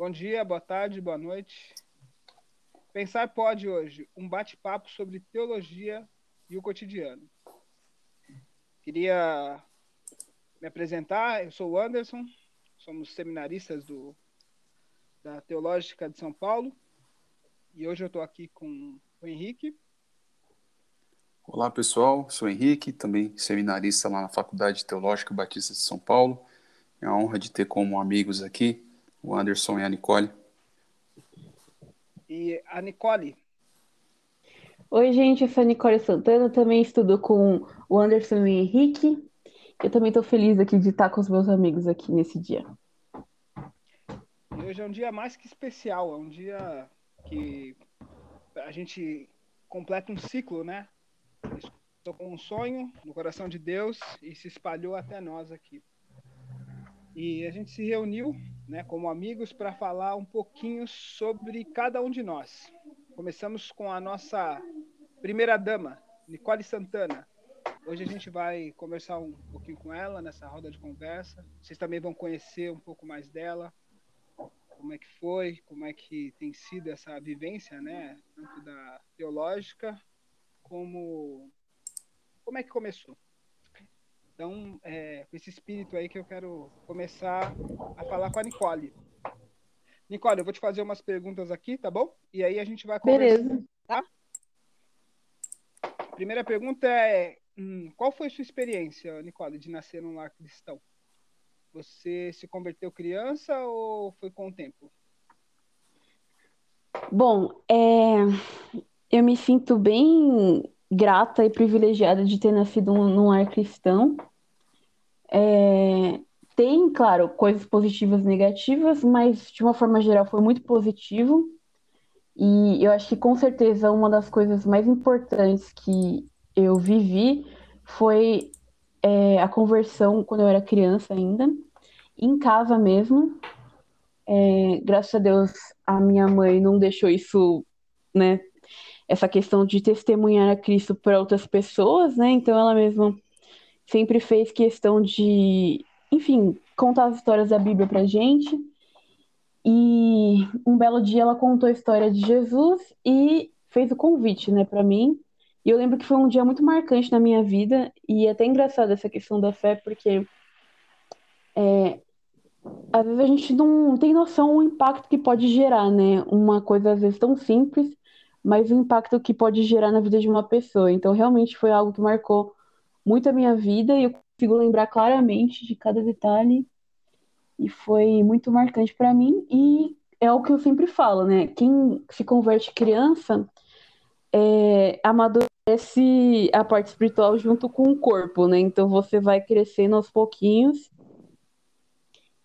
Bom dia, boa tarde, boa noite. Pensar pode hoje um bate-papo sobre teologia e o cotidiano. Queria me apresentar, eu sou o Anderson, somos seminaristas do, da Teológica de São Paulo e hoje eu estou aqui com o Henrique. Olá pessoal, sou o Henrique, também seminarista lá na Faculdade Teológica Batista de São Paulo. É uma honra de ter como amigos aqui o Anderson e a Nicole. E a Nicole. Oi, gente, eu sou a Nicole Santana, também estudo com o Anderson e o Henrique. Eu também estou feliz aqui de estar com os meus amigos aqui nesse dia. E hoje é um dia mais que especial, é um dia que a gente completa um ciclo, né? Estou com um sonho no coração de Deus e se espalhou até nós aqui. E a gente se reuniu, né, como amigos, para falar um pouquinho sobre cada um de nós. Começamos com a nossa primeira dama, Nicole Santana. Hoje a gente vai conversar um pouquinho com ela nessa roda de conversa. Vocês também vão conhecer um pouco mais dela, como é que foi, como é que tem sido essa vivência, né, tanto da teológica como como é que começou. Então, é, com esse espírito aí que eu quero começar a falar com a Nicole. Nicole, eu vou te fazer umas perguntas aqui, tá bom? E aí a gente vai conversar. Beleza. Tá? Primeira pergunta é: hum, qual foi sua experiência, Nicole, de nascer num lar cristão? Você se converteu criança ou foi com o tempo? Bom, é, eu me sinto bem grata e privilegiada de ter nascido num lar cristão. É, tem, claro, coisas positivas e negativas, mas de uma forma geral foi muito positivo. E eu acho que com certeza uma das coisas mais importantes que eu vivi foi é, a conversão quando eu era criança ainda, em casa mesmo. É, graças a Deus a minha mãe não deixou isso, né? Essa questão de testemunhar a Cristo para outras pessoas, né? Então ela mesma sempre fez questão de, enfim, contar as histórias da Bíblia pra gente. E um belo dia ela contou a história de Jesus e fez o convite, né, para mim. E eu lembro que foi um dia muito marcante na minha vida e é até engraçado essa questão da fé, porque é, às vezes a gente não tem noção do impacto que pode gerar, né? Uma coisa às vezes tão simples, mas o impacto que pode gerar na vida de uma pessoa. Então, realmente foi algo que marcou muito a minha vida e eu consigo lembrar claramente de cada detalhe e foi muito marcante para mim e é o que eu sempre falo, né? Quem se converte criança é, amadurece a parte espiritual junto com o corpo, né? Então você vai crescendo aos pouquinhos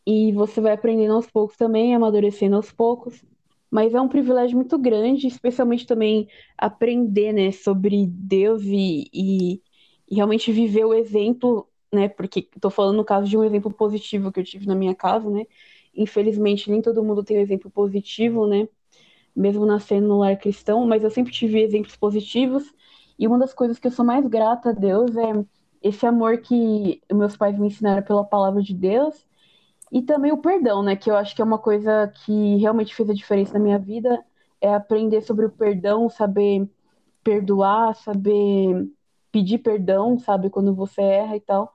e você vai aprendendo aos poucos também, amadurecendo aos poucos. Mas é um privilégio muito grande, especialmente também aprender, né, sobre Deus e, e e realmente viver o exemplo, né? Porque estou falando no caso de um exemplo positivo que eu tive na minha casa, né? Infelizmente, nem todo mundo tem um exemplo positivo, né? Mesmo nascendo no lar cristão, mas eu sempre tive exemplos positivos. E uma das coisas que eu sou mais grata a Deus é esse amor que meus pais me ensinaram pela palavra de Deus e também o perdão, né? Que eu acho que é uma coisa que realmente fez a diferença na minha vida, é aprender sobre o perdão, saber perdoar, saber pedir perdão, sabe, quando você erra e tal.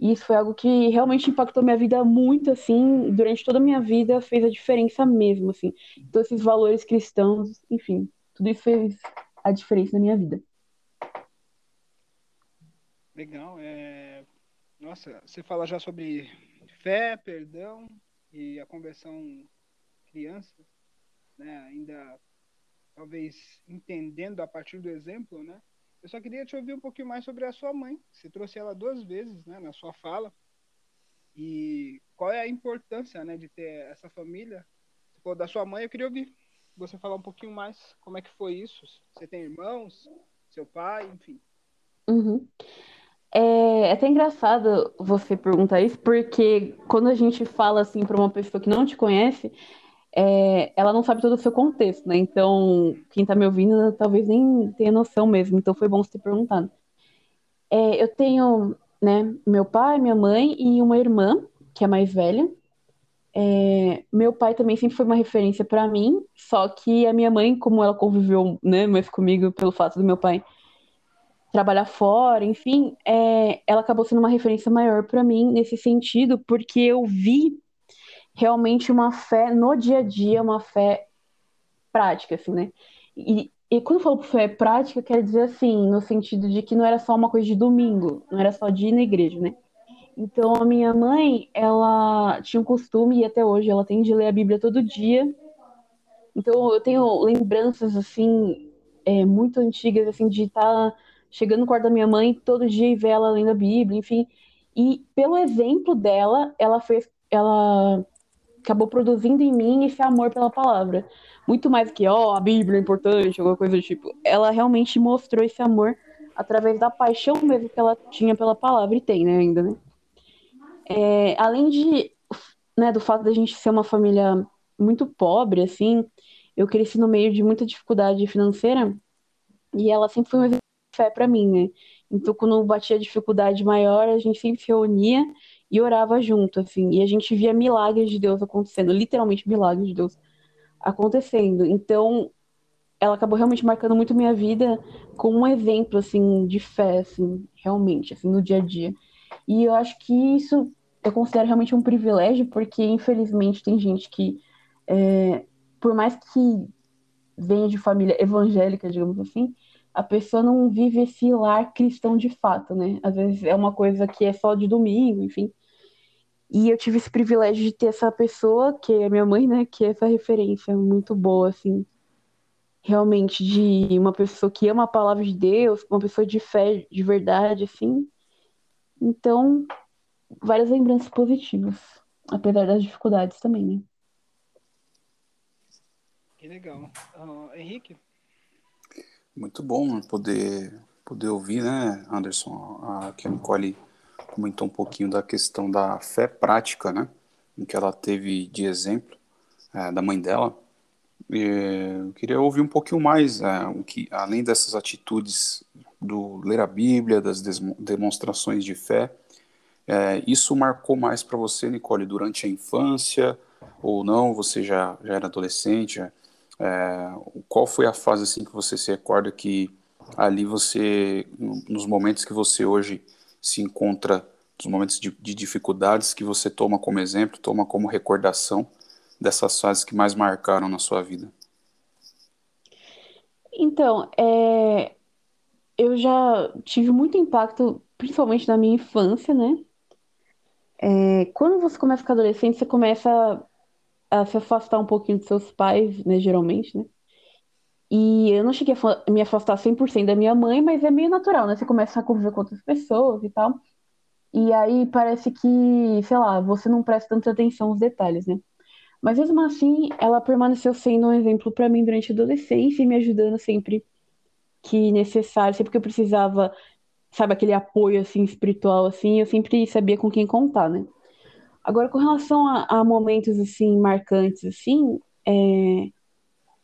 E isso foi algo que realmente impactou minha vida muito, assim, durante toda a minha vida, fez a diferença mesmo, assim. Então, esses valores cristãos, enfim, tudo isso fez a diferença na minha vida. Legal. É... Nossa, você fala já sobre fé, perdão e a conversão criança, né? Ainda talvez entendendo a partir do exemplo, né? Eu só queria te ouvir um pouquinho mais sobre a sua mãe. Você trouxe ela duas vezes, né, na sua fala. E qual é a importância, né, de ter essa família? Pô, da sua mãe, eu queria ouvir você falar um pouquinho mais como é que foi isso. Você tem irmãos, seu pai, enfim. Uhum. É, é até engraçado você perguntar isso, porque quando a gente fala assim para uma pessoa que não te conhece, é, ela não sabe todo o seu contexto, né? Então, quem tá me ouvindo talvez nem tenha noção mesmo. Então, foi bom você ter perguntado. É, eu tenho, né, meu pai, minha mãe e uma irmã, que é mais velha. É, meu pai também sempre foi uma referência para mim, só que a minha mãe, como ela conviveu né, mais comigo pelo fato do meu pai trabalhar fora, enfim, é, ela acabou sendo uma referência maior para mim nesse sentido, porque eu vi realmente uma fé no dia a dia, uma fé prática, assim, né? E, e quando eu falo fé prática, quer dizer assim, no sentido de que não era só uma coisa de domingo, não era só de ir na igreja, né? Então, a minha mãe, ela tinha um costume, e até hoje ela tem de ler a Bíblia todo dia. Então, eu tenho lembranças, assim, é, muito antigas, assim, de estar chegando no quarto da minha mãe todo dia e ver ela lendo a Bíblia, enfim. E pelo exemplo dela, ela fez, ela acabou produzindo em mim esse amor pela palavra. Muito mais que, ó, oh, a Bíblia é importante, alguma coisa do tipo. Ela realmente mostrou esse amor através da paixão mesmo que ela tinha pela palavra, e tem, né, ainda, né? É, além de, né, do fato da gente ser uma família muito pobre, assim, eu cresci no meio de muita dificuldade financeira, e ela sempre foi um de fé para mim, né? Então, quando batia dificuldade maior, a gente sempre se reunia e orava junto, assim, e a gente via milagres de Deus acontecendo, literalmente milagres de Deus acontecendo. Então, ela acabou realmente marcando muito minha vida como um exemplo, assim, de fé, assim, realmente, assim, no dia a dia. E eu acho que isso eu considero realmente um privilégio, porque infelizmente tem gente que, é, por mais que venha de família evangélica, digamos assim, a pessoa não vive esse lar cristão de fato, né? Às vezes é uma coisa que é só de domingo, enfim. E eu tive esse privilégio de ter essa pessoa, que é minha mãe, né? Que é essa referência muito boa, assim. Realmente, de uma pessoa que ama a palavra de Deus, uma pessoa de fé de verdade, assim. Então, várias lembranças positivas, apesar das dificuldades também, né? Que legal. Uh, Henrique? Muito bom poder, poder ouvir, né, Anderson, a, que a Nicole comentou um pouquinho da questão da fé prática, né? Em que ela teve de exemplo é, da mãe dela. E, eu queria ouvir um pouquinho mais, é, o que, além dessas atitudes do ler a Bíblia, das demonstrações de fé, é, isso marcou mais para você, Nicole, durante a infância ou não? Você já, já era adolescente? É, qual foi a fase assim que você se recorda que ali você, nos momentos que você hoje se encontra nos momentos de, de, dificuldades que você toma como exemplo, toma como recordação dessas fases que mais marcaram na sua vida? Então, é, eu já tive muito impacto, principalmente na minha infância, né? É, quando você começa a ficar adolescente, você começa a, se afastar um pouquinho dos seus pais, né? Geralmente, né? E eu não cheguei a me afastar 100% da minha mãe, mas é meio natural, né? Você começa a conviver com outras pessoas e tal. E aí parece que, sei lá, você não presta tanta atenção aos detalhes, né? Mas mesmo assim, ela permaneceu sendo um exemplo para mim durante a adolescência e me ajudando sempre que necessário, sempre que eu precisava, sabe, aquele apoio assim espiritual assim, eu sempre sabia com quem contar, né? Agora com relação a, a momentos assim marcantes assim, é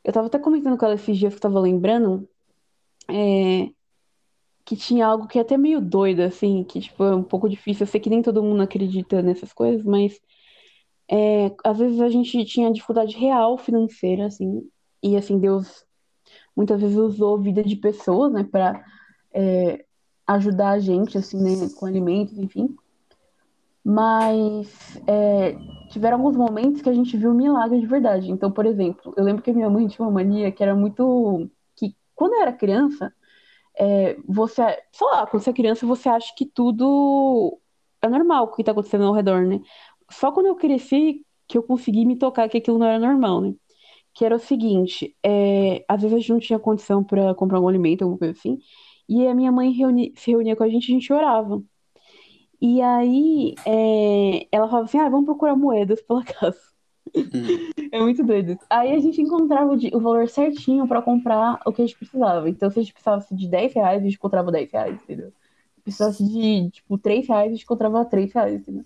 eu tava até comentando com ela esses dias que eu tava lembrando é, que tinha algo que é até meio doido, assim, que tipo, é um pouco difícil. Eu sei que nem todo mundo acredita nessas coisas, mas é, às vezes a gente tinha dificuldade real financeira, assim, e assim, Deus muitas vezes usou a vida de pessoas, né, pra é, ajudar a gente, assim, né, com alimentos, enfim. Mas é, tiveram alguns momentos que a gente viu milagre de verdade. Então, por exemplo, eu lembro que minha mãe tinha uma mania que era muito. que quando eu era criança, é, você. sei lá, quando você é criança, você acha que tudo é normal o que está acontecendo ao redor, né? Só quando eu cresci que eu consegui me tocar que aquilo não era normal, né? Que era o seguinte: é, às vezes a gente não tinha condição para comprar um alimento, alguma coisa assim, e a minha mãe reuni, se reunia com a gente e a gente orava. E aí é, ela falava assim: ah, vamos procurar moedas pela casa. Hum. É muito doido. Aí a gente encontrava o, o valor certinho para comprar o que a gente precisava. Então, se a gente precisasse de 10 reais, a gente encontrava 10 reais, entendeu? Se precisasse de, tipo, 3 reais, a gente encontrava 3 reais, entendeu?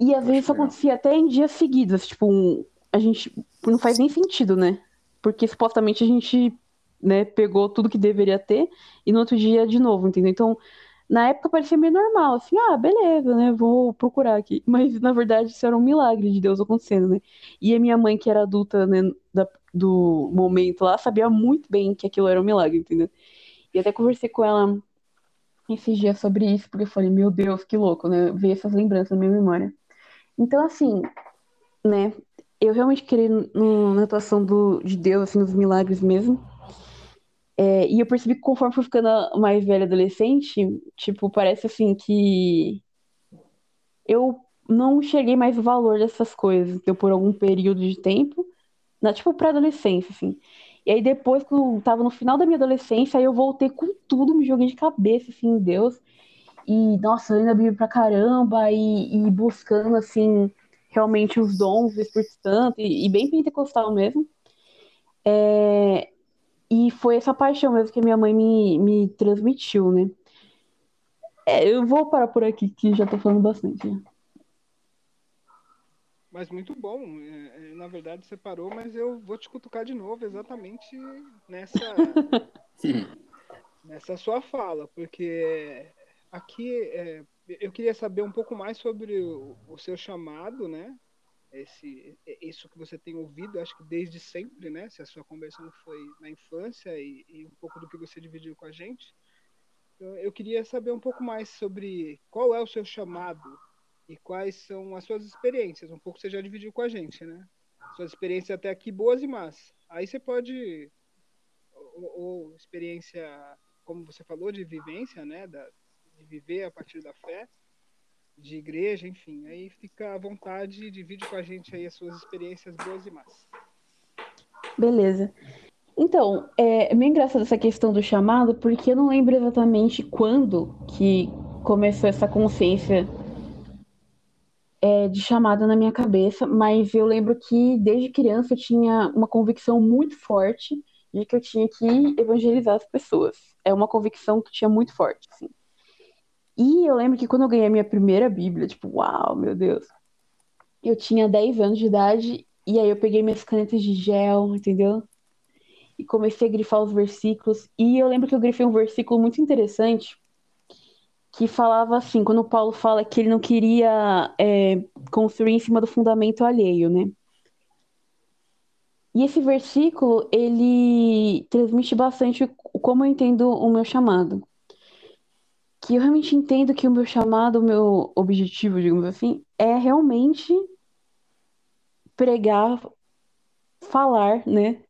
E às vezes isso acontecia até em dias seguidos. Tipo, um, a gente. Não faz nem sentido, né? Porque supostamente a gente né, pegou tudo que deveria ter e no outro dia de novo, entendeu? Então, Na época parecia meio normal, assim, ah, beleza, né? Vou procurar aqui. Mas na verdade isso era um milagre de Deus acontecendo, né? E a minha mãe, que era adulta, né, da, do momento lá, sabia muito bem que aquilo era um milagre, entendeu? E até conversei com ela esses dias sobre isso, porque eu falei, meu Deus, que louco, né? Ver essas lembranças na minha memória. Então, assim, né? Eu realmente no, na atuação do, de Deus, assim, nos milagres mesmo. É, e eu percebi que conforme fui ficando mais velha adolescente, tipo, parece assim que eu não cheguei mais o valor dessas coisas, então, por algum período de tempo, na, tipo, pré-adolescência, assim. E aí depois, quando eu tava no final da minha adolescência, aí eu voltei com tudo, me joguei de cabeça, assim, em Deus. E, nossa, lendo a Bíblia pra caramba, e, e buscando, assim, realmente os dons do Espírito Santo, e, e bem pentecostal mesmo. É, e foi essa paixão mesmo que a minha mãe me, me transmitiu, né? É, eu vou parar por aqui, que já tô falando bastante. Né? Mas muito bom. É, é, na verdade, você parou, mas eu vou te cutucar de novo exatamente nessa, nessa sua fala, porque aqui é, eu queria saber um pouco mais sobre o, o, seu chamado, né? Esse, isso que você tem ouvido, acho que desde sempre, né? Se a sua conversão foi na infância e, e um pouco do que você dividiu com a gente. Então, eu queria saber um pouco mais sobre qual é o seu chamado e quais são as suas experiências. Um pouco você já dividiu com a gente, né? Suas experiências até aqui, boas e más. Aí você pode, ou, ou experiência, como você falou, de vivência, né? Da, de viver a partir da fé, de igreja, enfim. Aí fica à vontade, divide com a gente aí as suas experiências boas e más. Beleza. Então, é meio engraçado essa questão do chamado, porque eu não lembro exatamente quando que começou essa consciência é, de chamada na minha cabeça, mas eu lembro que desde criança eu tinha uma convicção muito forte de que eu tinha que evangelizar as pessoas. É uma convicção que tinha muito forte, assim. E eu lembro que quando eu ganhei a minha primeira Bíblia, tipo, uau, meu Deus, eu tinha 10 anos de idade e aí eu peguei minhas canetas de gel, entendeu? E comecei a grifar os versículos. E eu lembro que eu grifei um versículo muito interessante que falava assim, quando Paulo fala que ele não queria é, construir em cima do fundamento alheio, né? E esse versículo, ele transmite bastante como eu entendo o meu chamado. Que eu realmente entendo que o meu chamado, o meu objetivo, digamos assim, é realmente pregar, falar, né,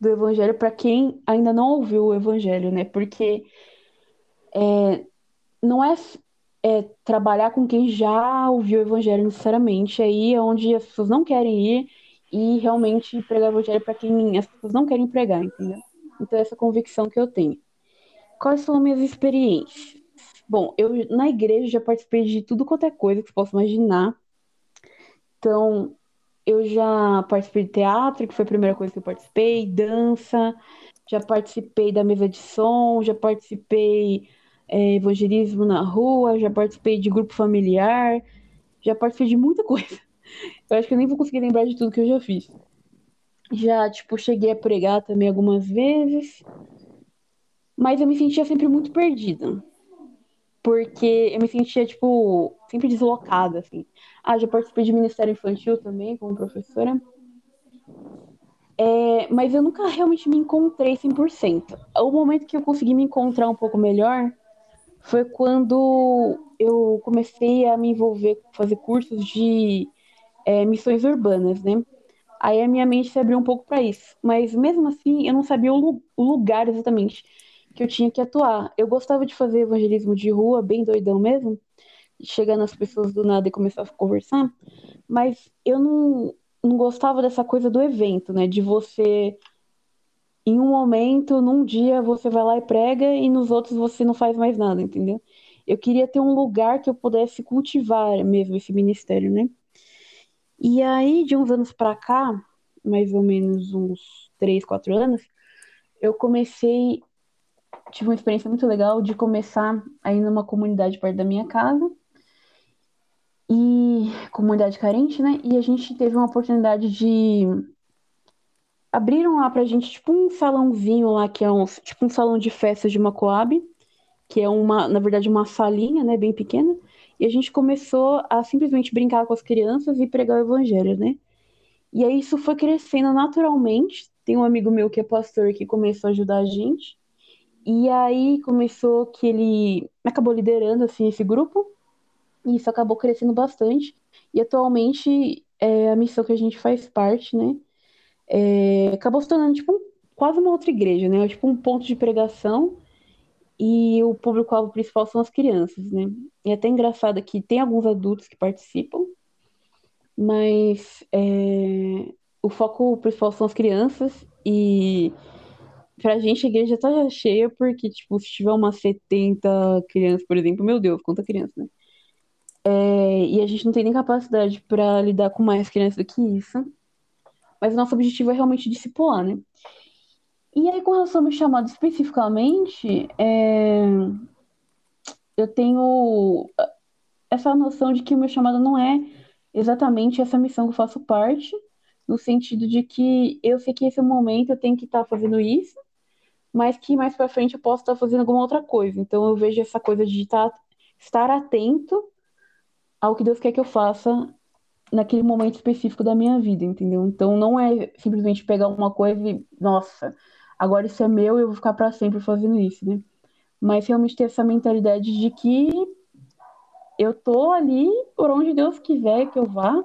do evangelho para quem ainda não ouviu o evangelho, né? Porque é, não é, é, trabalhar com quem já ouviu o evangelho necessariamente, aí é onde as pessoas não querem ir e realmente pregar o evangelho para quem as pessoas não querem pregar, entendeu? Então, essa convicção que eu tenho. Quais são minhas experiências? Bom, eu na igreja já participei de tudo quanto é coisa que você possa imaginar. Então, eu já participei de teatro, que foi a primeira coisa que eu participei, dança, já participei da mesa de som, já participei é, evangelismo na rua, já participei de grupo familiar, já participei de muita coisa. Eu acho que eu nem vou conseguir lembrar de tudo que eu já fiz. Já, tipo, cheguei a pregar também algumas vezes, mas eu me sentia sempre muito perdida. Porque eu me sentia, tipo, sempre deslocada, assim. Ah, já participei de Ministério Infantil também, como professora. É, mas eu nunca realmente me encontrei 100%. O momento que eu consegui me encontrar um pouco melhor foi quando eu comecei a me envolver, fazer cursos de é, missões urbanas, né? Aí a minha mente se abriu um pouco para isso. Mas mesmo assim, eu não sabia o, o, lugar exatamente que eu tinha que atuar. Eu gostava de fazer evangelismo de rua, bem doidão mesmo, chegar nas pessoas do nada e começar a conversar, mas eu não, não gostava dessa coisa do evento, né? De você em um momento, num dia você vai lá e prega e nos outros você não faz mais nada, entendeu? Eu queria ter um lugar que eu pudesse cultivar mesmo esse ministério, né? E aí, de uns anos para cá, mais ou menos uns três, quatro anos, eu comecei, tive uma experiência muito legal de começar aí numa comunidade perto da minha casa, e comunidade carente, né? E a gente teve uma oportunidade de abriram lá pra gente, tipo, um salãozinho lá, que é um, tipo um salão de festas de uma Coab. que é uma, na verdade, uma salinha, né, bem pequena, e a gente começou a simplesmente brincar com as crianças e pregar o evangelho, né? E aí isso foi crescendo naturalmente. Tem um amigo meu que é pastor que começou a ajudar a gente. E aí começou que ele acabou liderando assim esse grupo. E isso acabou crescendo bastante. E atualmente é a missão que a gente faz parte, né? É, acabou se tornando tipo um, quase uma outra igreja, né? Tipo um ponto de pregação e o público-alvo principal são as crianças, né? E é até engraçado que tem alguns adultos que participam, mas é, o foco principal são as crianças e pra gente a igreja tá cheia porque, tipo, se tiver umas 70 crianças, por exemplo, meu Deus, quanta criança, né? É, e a gente não tem nem capacidade para lidar com mais crianças do que isso. Mas o nosso objetivo é realmente discipular, né? E aí, com relação ao meu chamado especificamente, é... eu tenho essa noção de que o meu chamado não é exatamente essa missão que eu faço parte, no sentido de que eu sei que esse momento eu tenho que estar fazendo isso, mas que mais para frente eu posso estar fazendo alguma outra coisa. Então eu vejo essa coisa de estar, estar atento ao que Deus quer que eu faça naquele momento específico da minha vida, entendeu? Então não é simplesmente pegar uma coisa e, nossa, agora isso é meu e eu vou ficar para sempre fazendo isso, né? Mas realmente ter essa mentalidade de que eu tô ali por onde Deus quiser que eu vá.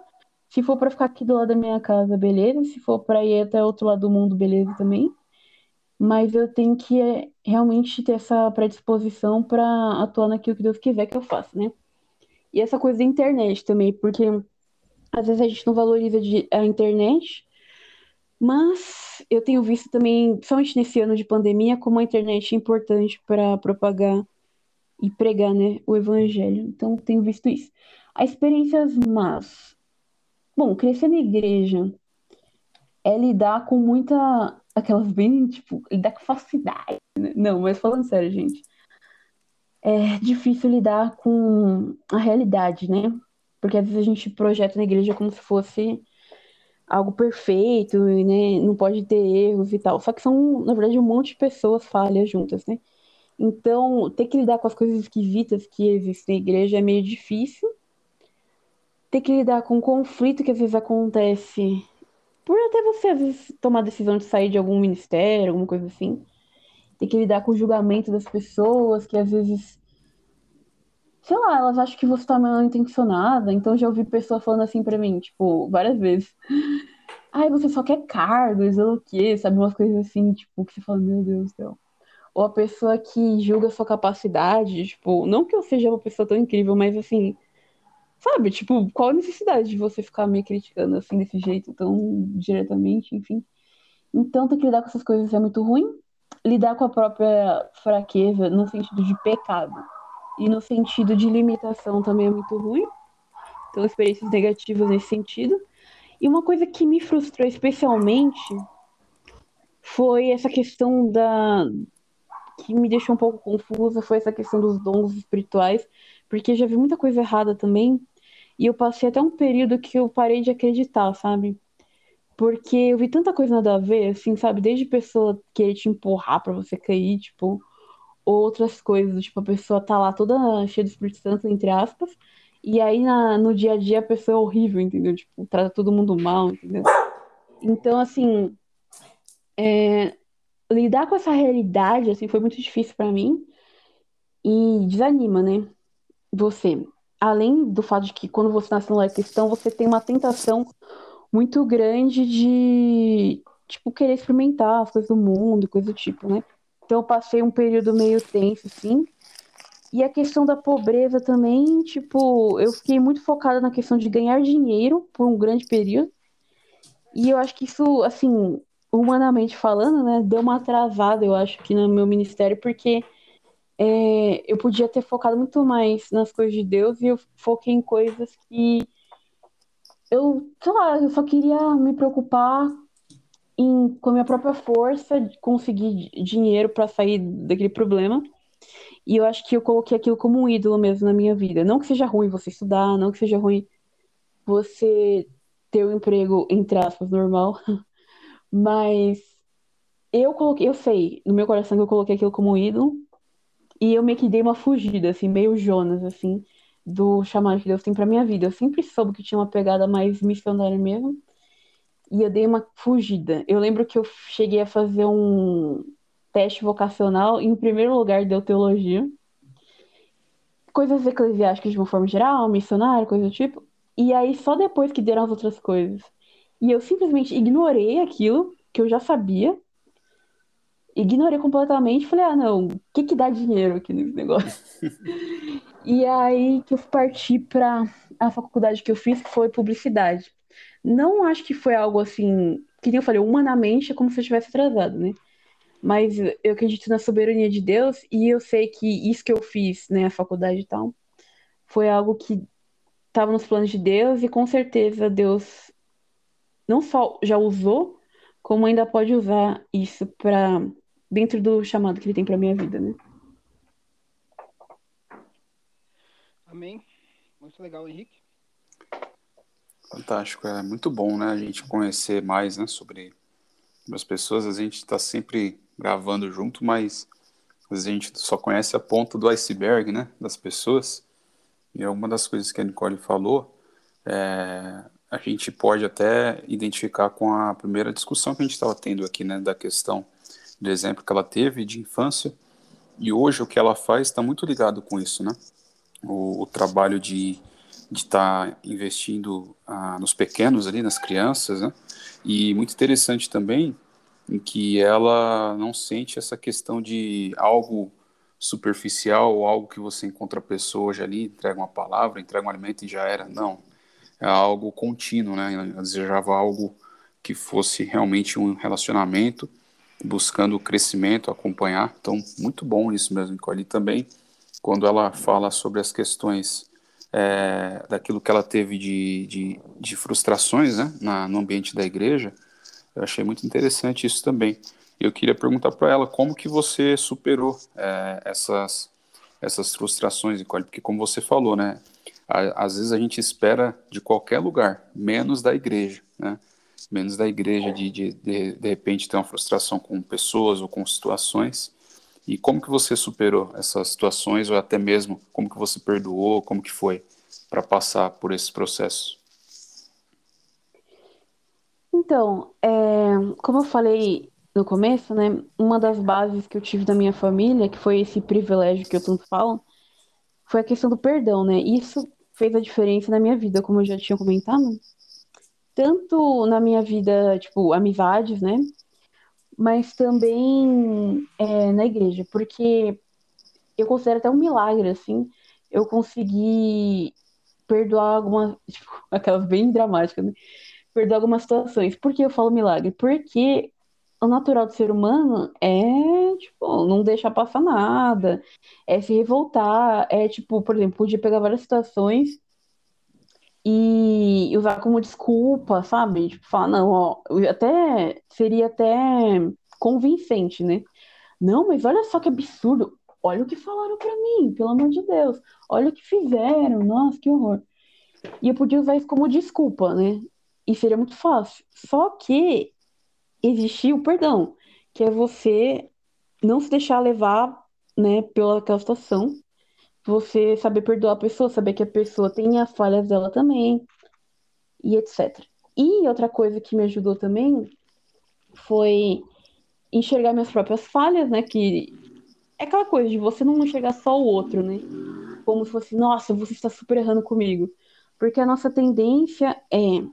Se for para ficar aqui do lado da minha casa, beleza. Se for para ir até outro lado do mundo, beleza também. Mas eu tenho que é, realmente ter essa predisposição para atuar naquilo que Deus quiser que eu faça, né? E essa coisa da internet também, porque às vezes a gente não valoriza a internet mas eu tenho visto também, principalmente nesse ano de pandemia, como a internet é importante para propagar e pregar né, o evangelho. Então, tenho visto isso. As experiências más. Bom, crescer na igreja é lidar com muita. Aquelas bem, tipo, lidar com facilidade. Né? Não, mas falando sério, gente. É difícil lidar com a realidade, né? Porque às vezes a gente projeta na igreja como se fosse algo perfeito, né? Não pode ter erros e tal. Só que são, na verdade, um monte de pessoas falhas juntas, né? Então, ter que lidar com as coisas esquisitas que existem na igreja é meio difícil. Ter que lidar com o conflito que às vezes acontece por até você, tomar a decisão de sair de algum ministério, alguma coisa assim. Ter que lidar com o julgamento das pessoas, que às vezes sei lá, elas acham que você tá mal intencionada. Então já ouvi pessoa falando assim pra mim, tipo, várias vezes. Ai, você só quer cargos, ou o quê? Sabe, umas coisas assim, tipo, que você fala, meu Deus do céu. Ou a pessoa que julga a sua capacidade, tipo, não que eu seja uma pessoa tão incrível, mas assim, sabe, tipo, qual a necessidade de você ficar me criticando assim desse jeito, tão diretamente, enfim. Então ter que lidar com essas coisas é muito ruim. Lidar com a própria fraqueza no sentido de pecado e no sentido de limitação também é muito ruim. Então, experiências negativas nesse sentido. E uma coisa que me frustrou especialmente foi essa questão da. que me deixou um pouco confusa foi essa questão dos dons espirituais, porque já vi muita coisa errada também. E eu passei até um período que eu parei de acreditar, sabe? Porque eu vi tanta coisa nada a ver, assim, sabe? Desde pessoa querer te empurrar para você cair, tipo, outras coisas, tipo, a pessoa tá lá toda cheia de Espírito Santo, entre aspas, e aí na, no dia a dia a pessoa é horrível, entendeu? Tipo, trata todo mundo mal, entendeu? Então, assim, é, lidar com essa realidade, assim, foi muito difícil para mim e desanima, né? Você, além do fato de que quando você nasce no lar cristão, você tem uma tentação muito grande de, tipo, querer experimentar as coisas do mundo, coisa do tipo, né? Então eu passei um período meio tenso, assim. E a questão da pobreza também, tipo, eu fiquei muito focada na questão de ganhar dinheiro por um grande período. E eu acho que isso, assim, humanamente falando, né, deu uma atrasada, eu acho, aqui no meu ministério, porque é, eu podia ter focado muito mais nas coisas de Deus e eu foquei em coisas que eu, sei lá, eu só queria me preocupar em, com a minha própria força, conseguir dinheiro para sair daquele problema. E eu acho que eu coloquei aquilo como um ídolo mesmo na minha vida. Não que seja ruim você estudar, não que seja ruim você ter um emprego, entre aspas, normal. Mas eu coloquei, eu sei, no meu coração que eu coloquei aquilo como um ídolo. E eu meio que dei uma fugida, assim, meio Jonas, assim, do chamado que Deus tem pra minha vida. Eu sempre soube que tinha uma pegada mais missionária mesmo, e eu dei uma fugida. Eu lembro que eu cheguei a fazer um teste vocacional, e em primeiro lugar deu teologia, coisas eclesiásticas de uma forma geral, missionário, coisa do tipo, e aí só depois que deram as outras coisas. E eu simplesmente ignorei aquilo que eu já sabia, ignorei completamente, falei, ah, não, o que que dá dinheiro aqui nesse negócio? e aí que eu parti para a faculdade que eu fiz, que foi publicidade. Não acho que foi algo assim, que nem eu falei, humanamente é como se eu tivesse atrasado, né? Mas eu acredito na soberania de Deus e eu sei que isso que eu fiz, né, a faculdade e tal, foi algo que estava nos planos de Deus e com certeza Deus não só já usou, como ainda pode usar isso para dentro do chamado que ele tem para minha vida, né? Amém. Muito legal, Henrique. Fantástico, é muito bom, né? A gente conhecer mais, né, sobre as pessoas. A gente está sempre gravando junto, mas a gente só conhece a ponta do iceberg, né, das pessoas. E alguma das coisas que a Nicole falou, é, a gente pode até identificar com a primeira discussão que a gente estava tendo aqui, né, da questão do exemplo que ela teve de infância. E hoje o que ela faz está muito ligado com isso, né? O, o trabalho de estar tá investindo ah, nos pequenos ali, nas crianças, né? E muito interessante também em que ela não sente essa questão de algo superficial ou algo que você encontra a pessoa hoje ali, entrega uma palavra, entrega um alimento e já era. Não, é algo contínuo, né? Ela desejava algo que fosse realmente um relacionamento, buscando o crescimento, acompanhar. Então, muito bom isso mesmo, Nicole. E também, quando ela fala sobre as questões é, daquilo que ela teve de, de, de frustrações né, na, no ambiente da igreja, eu achei muito interessante isso também. Eu queria perguntar para ela como que você superou é, essas, essas frustrações, Nicole, porque como você falou, né, às vezes a gente espera de qualquer lugar, menos da igreja, né? Menos da igreja de, de, de, de repente ter uma frustração com pessoas ou com situações. E como que você superou essas situações, ou até mesmo como que você perdoou, como que foi para passar por esse processo? Então, é, como eu falei no começo, né, uma das bases que eu tive da minha família, que foi esse privilégio que eu tanto falo, foi a questão do perdão, né? Isso fez a diferença na minha vida, como eu já tinha comentado. Tanto na minha vida, tipo, amizades, né? mas também é, na igreja, porque eu considero até um milagre, assim, eu consegui perdoar algumas, tipo, aquelas bem dramáticas, né? Perdoar algumas situações. Por que eu falo milagre? Porque o natural do ser humano é, tipo, não deixar passar nada, é se revoltar, é, tipo, por exemplo, podia pegar várias situações e usar como desculpa, sabe? Tipo, falar, não, ó, até seria até convincente, né? Não, mas olha só que absurdo. Olha o que falaram para mim, pelo amor de Deus. Olha o que fizeram, nossa, que horror. E eu podia usar isso como desculpa, né? E seria muito fácil. Só que existia o perdão, que é você não se deixar levar, né, pela aquela situação você saber perdoar a pessoa, saber que a pessoa tem as falhas dela também, e etc. E outra coisa que me ajudou também foi enxergar minhas próprias falhas, né? Que é aquela coisa de você não enxergar só o outro, né? Como se fosse, nossa, você está super errando comigo. Porque a nossa tendência é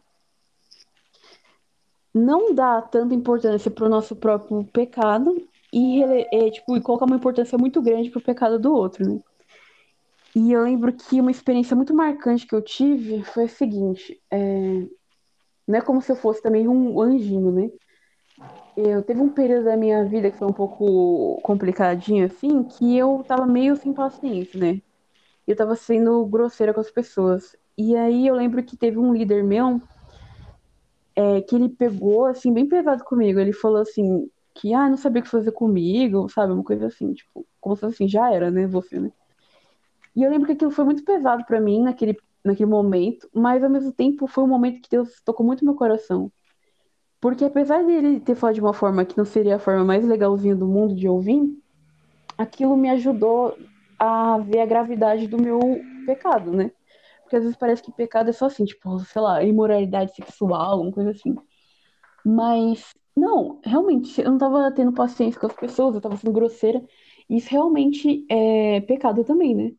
não dar tanta importância para o nosso próprio pecado e, é, tipo, e colocar uma importância muito grande para o pecado do outro, né? E eu lembro que uma experiência muito marcante que eu tive foi a seguinte: é... não é como se eu fosse também um anjinho, né? Eu teve um período da minha vida que foi um pouco complicadinho, assim, que eu tava meio sem paciência, né? Eu tava sendo grosseira com as pessoas. E aí eu lembro que teve um líder meu é, que ele pegou, assim, bem pesado comigo. Ele falou assim, que, ah, não sabia o que fazer comigo, sabe? Uma coisa assim, tipo, como se assim, já era, né, você, né? E eu lembro que aquilo foi muito pesado para mim naquele, naquele momento, mas ao mesmo tempo foi um momento que Deus tocou muito meu coração. Porque apesar de ele ter falado de uma forma que não seria a forma mais legalzinha do mundo de ouvir, aquilo me ajudou a ver a gravidade do meu pecado, né? Porque às vezes parece que pecado é só assim, tipo, sei lá, imoralidade sexual, uma coisa assim. Mas, não, realmente, eu não tava tendo paciência com as pessoas, eu tava sendo grosseira. Isso realmente é pecado também, né?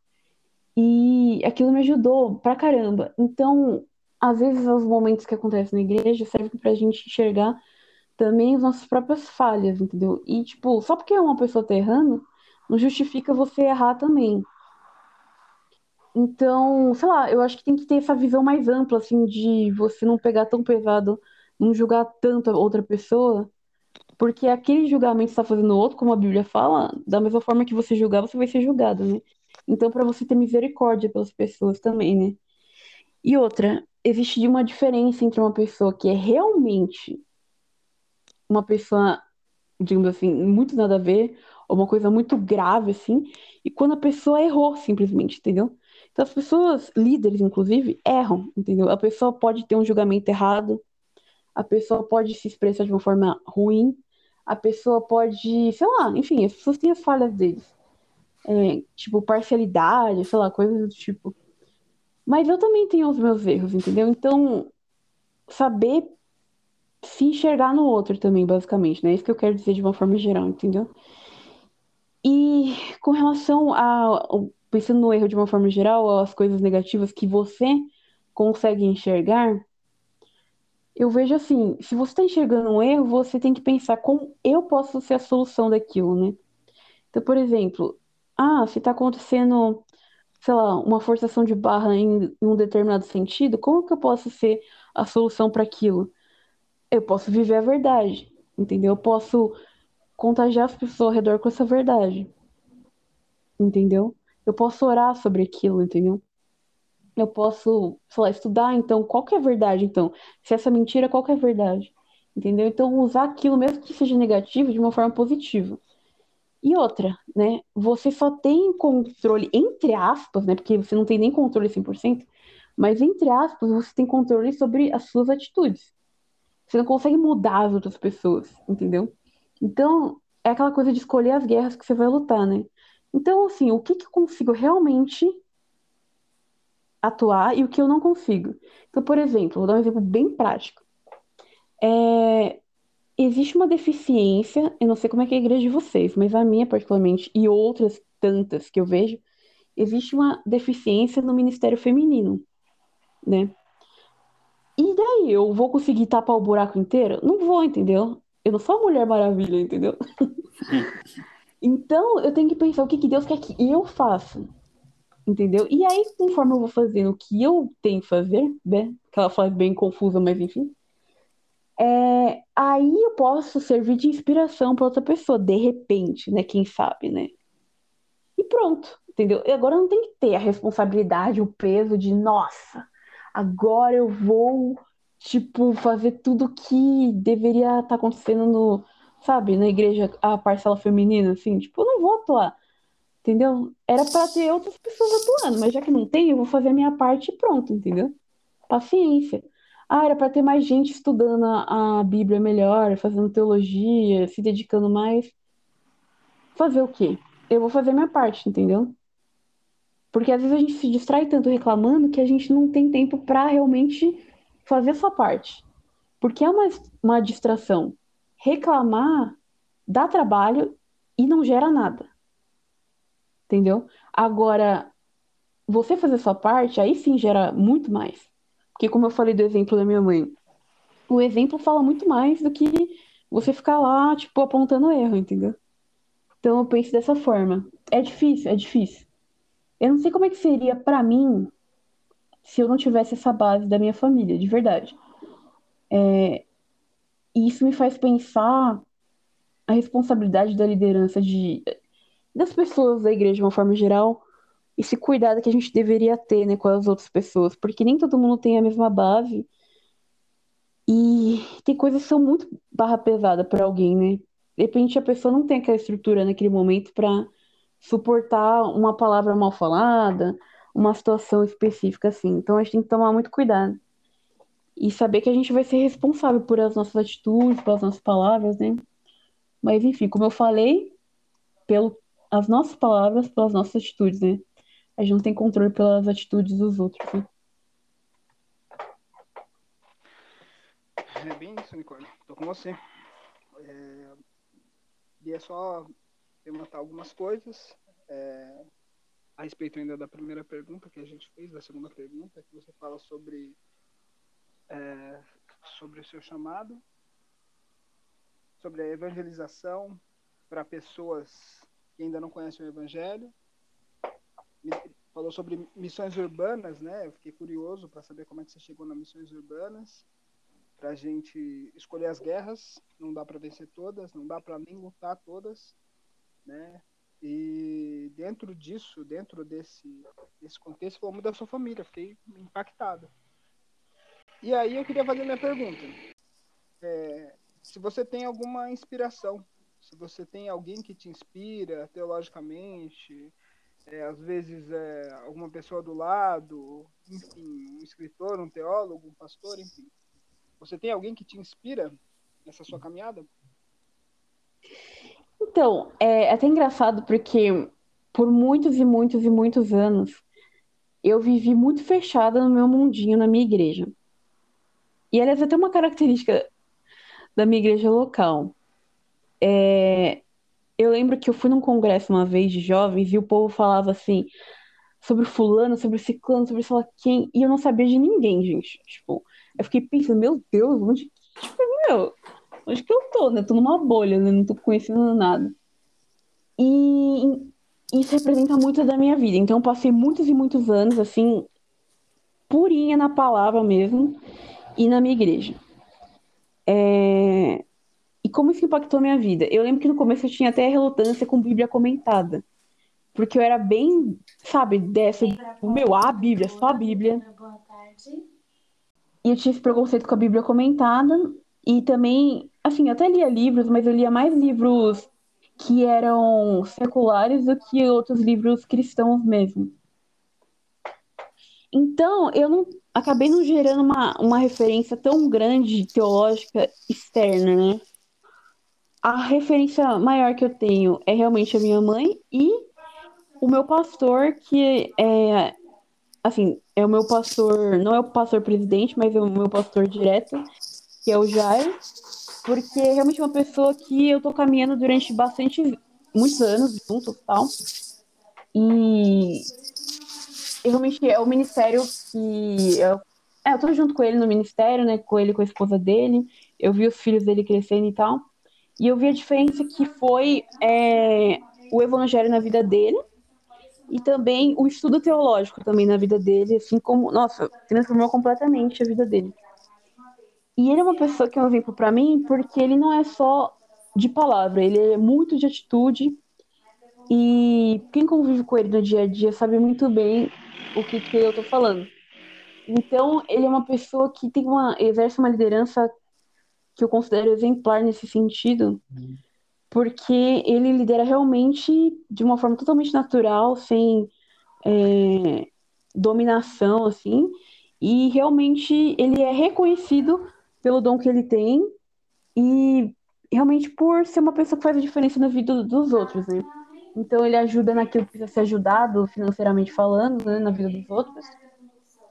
E aquilo me ajudou pra caramba. Então, às vezes, os momentos que acontecem na igreja servem pra gente enxergar também as nossas próprias falhas, entendeu? E, tipo, só porque uma pessoa tá errando, não justifica você errar também. Então, sei lá, eu acho que tem que ter essa visão mais ampla, assim, de você não pegar tão pesado, não julgar tanto a outra pessoa, porque aquele julgamento que você está fazendo no outro, como a Bíblia fala, da mesma forma que você julgar, você vai ser julgado, né? Então, para você ter misericórdia pelas pessoas também, né? E outra, existe uma diferença entre uma pessoa que é realmente uma pessoa, digamos assim, muito nada a ver, ou uma coisa muito grave, assim, e quando a pessoa errou, simplesmente, entendeu? Então, as pessoas, líderes, inclusive, erram, entendeu? A pessoa pode ter um julgamento errado, a pessoa pode se expressar de uma forma ruim, a pessoa pode, sei lá, enfim, as pessoas têm as falhas deles. É, tipo, parcialidade, sei lá, coisas do tipo. Mas eu também tenho os meus erros, entendeu? Então, saber se enxergar no outro também, basicamente, né? É isso que eu quero dizer de uma forma geral, entendeu? E com relação a, pensando no erro de uma forma geral, as coisas negativas que você consegue enxergar, eu vejo assim, se você está enxergando um erro, você tem que pensar como eu posso ser a solução daquilo, né? Então, por exemplo, ah, se está acontecendo, sei lá, uma forçação de barra em, em um determinado sentido, como que eu posso ser a solução para aquilo? Eu posso viver a verdade, entendeu? Eu posso contagiar as pessoas ao redor com essa verdade, entendeu? Eu posso orar sobre aquilo, entendeu? eu posso, sei lá, estudar, então, qual que é a verdade, então? Se essa mentira, qual que é a verdade? Entendeu? Então, usar aquilo, mesmo que seja negativo, de uma forma positiva. E outra, né? Você só tem controle, entre aspas, né? Porque você não tem nem controle 100%, mas entre aspas, você tem controle sobre as suas atitudes. Você não consegue mudar as outras pessoas, entendeu? Então, é aquela coisa de escolher as guerras que você vai lutar, né? Então, assim, o que que eu consigo realmente atuar e o que eu não consigo. Então, por exemplo, vou dar um exemplo bem prático. É, existe uma deficiência, eu não sei como é que é a igreja de vocês, mas a minha particularmente, e outras tantas que eu vejo, existe uma deficiência no ministério feminino, né? E daí, eu vou conseguir tapar o buraco inteiro? Não vou, entendeu? Eu não sou a Mulher Maravilha, entendeu? então, eu tenho que pensar o que, que Deus quer que eu faça. Entendeu? E aí, conforme eu vou fazendo o que eu tenho que fazer, né? Que ela faz bem confusa, mas enfim. É, aí eu posso servir de inspiração para outra pessoa, de repente, né? Quem sabe, né? E pronto, entendeu? E agora não tem que ter a responsabilidade, o peso de, nossa, agora eu vou, tipo, fazer tudo que deveria estar tá acontecendo no, sabe, na igreja, a parcela feminina, assim, tipo, eu não vou atuar Entendeu? Era para ter outras pessoas atuando, mas já que não tem, eu vou fazer a minha parte e pronto, entendeu? Paciência. Ah, era para ter mais gente estudando a, a Bíblia melhor, fazendo teologia, se dedicando mais. Fazer o quê? Eu vou fazer a minha parte, entendeu? Porque às vezes a gente se distrai tanto reclamando que a gente não tem tempo para realmente fazer a sua parte. Porque é uma, uma distração. Reclamar dá trabalho e não gera nada entendeu? Agora, você fazer sua parte, aí sim gera muito mais. Porque, como eu falei do exemplo da minha mãe, o exemplo fala muito mais do que você ficar lá, tipo, apontando erro, entendeu? Então, eu penso dessa forma. É difícil, é difícil. Eu não sei como é que seria para mim se eu não tivesse essa base da minha família, de verdade. É... E isso me faz pensar a responsabilidade da liderança de das pessoas da igreja de uma forma geral, esse cuidado que a gente deveria ter, né, com as outras pessoas, porque nem todo mundo tem a mesma base. E tem coisas que são muito barra pesada para alguém, né? De repente a pessoa não tem aquela estrutura naquele momento para suportar uma palavra mal falada, uma situação específica assim. Então a gente tem que tomar muito cuidado. E saber que a gente vai ser responsável por as nossas atitudes, pelas nossas palavras, né? Mas enfim, como eu falei, pelo as nossas palavras pelas nossas atitudes, né? A gente não tem controle pelas atitudes dos outros, né? É bem isso, Nicole. Tô com você. É... E é só levantar algumas coisas. É... A respeito ainda da primeira pergunta que a gente fez, da segunda pergunta, que você fala sobre, é... sobre o seu chamado, sobre a evangelização para pessoas que ainda não conhecem o Evangelho. Falou sobre missões urbanas, né? Eu fiquei curioso para saber como é que você chegou nas missões urbanas para a gente escolher as guerras. Não dá para vencer todas, não dá para nem lutar todas, né? E dentro disso, dentro desse, desse contexto, falou muito da sua família. Fiquei impactado. E aí eu queria fazer minha pergunta. É, se você tem alguma inspiração, se você tem alguém que te inspira teologicamente, é, às vezes é, alguma pessoa do lado, enfim, um escritor, um teólogo, um pastor, enfim. Você tem alguém que te inspira nessa sua caminhada? Então, é até engraçado porque por muitos e muitos e muitos anos eu vivi muito fechada no meu mundinho, na minha igreja. E aliás, até uma característica da minha igreja local. É, eu lembro que eu fui num congresso uma vez de jovens e o povo falava assim sobre fulano, sobre ciclano, sobre sei lá quem, e eu não sabia de ninguém, gente. Tipo, eu fiquei pensando, meu Deus, onde, tipo, meu, onde que eu tô, né? tô numa bolha, né? Não tô conhecendo nada. E isso representa muito da minha vida. Então, eu passei muitos e muitos anos, assim, purinha na palavra mesmo, e na minha igreja. É... Como isso impactou a minha vida? Eu lembro que no começo eu tinha até relutância com Bíblia comentada. Porque eu era bem, sabe, dessa, meu, a Bíblia, só a Bíblia. Boa tarde. E eu tinha esse preconceito com a Bíblia comentada. E também, assim, eu até lia livros, mas eu lia mais livros que eram seculares do que outros livros cristãos mesmo. Então, eu não acabei não gerando uma, uma referência tão grande teológica externa, né? A referência maior que eu tenho é realmente a minha mãe e o meu pastor, que é assim, é o meu pastor, não é o pastor presidente, mas é o meu pastor direto, que é o Jair, porque é realmente uma pessoa que eu tô caminhando durante bastante, muitos anos junto tal. E realmente é o ministério que eu, é, eu tô junto com ele no ministério, né, com ele com a esposa dele, eu vi os filhos dele crescendo e tal, e eu vi a diferença que foi é, o evangelho na vida dele, e também o estudo teológico também na vida dele, assim como, nossa, transformou completamente a vida dele. E ele é uma pessoa que é um exemplo para mim, porque ele não é só de palavra, ele é muito de atitude. E quem convive com ele no dia a dia sabe muito bem o que, que eu tô falando. Então, ele é uma pessoa que tem uma exerce uma liderança que eu considero exemplar nesse sentido, porque ele lidera realmente de uma forma totalmente natural, sem é, dominação, assim, e realmente ele é reconhecido pelo dom que ele tem e realmente por ser uma pessoa que faz a diferença na vida dos outros, né? Então ele ajuda naquilo que precisa ser ajudado financeiramente falando, né, na vida dos outros.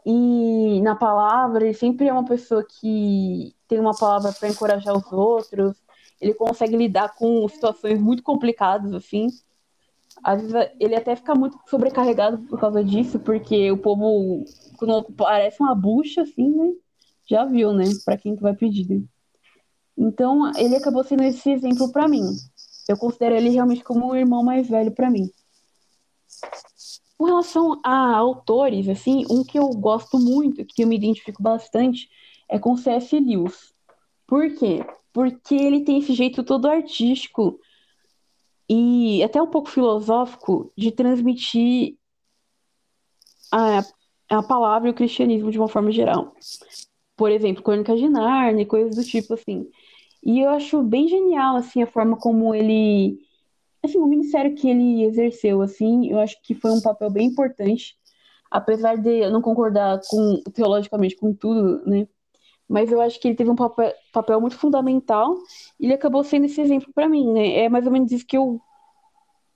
E na palavra, ele sempre é uma pessoa que tem uma palavra para encorajar os outros, ele consegue lidar com situações muito complicadas, assim. Às vezes ele até fica muito sobrecarregado por causa disso, porque o povo, quando parece uma bucha, assim, né? Já viu, né? Para quem que vai pedir. Né? Então, ele acabou sendo esse exemplo para mim. Eu considero ele realmente como um irmão mais velho para mim. Com relação a autores, assim, um que eu gosto muito, que eu me identifico bastante, é com C.S. Lewis. Por quê? porque ele tem esse jeito todo artístico e até um pouco filosófico de transmitir a, a palavra e o cristianismo de uma forma geral. Por exemplo, Crônica de Narnia coisas do tipo assim. E eu acho bem genial assim a forma como ele assim, o ministério que ele exerceu assim, eu acho que foi um papel bem importante, apesar de eu não concordar com teologicamente com tudo, né? Mas eu acho que ele teve um papel, papel muito fundamental e ele acabou sendo esse exemplo para mim, né? É mais ou menos isso que eu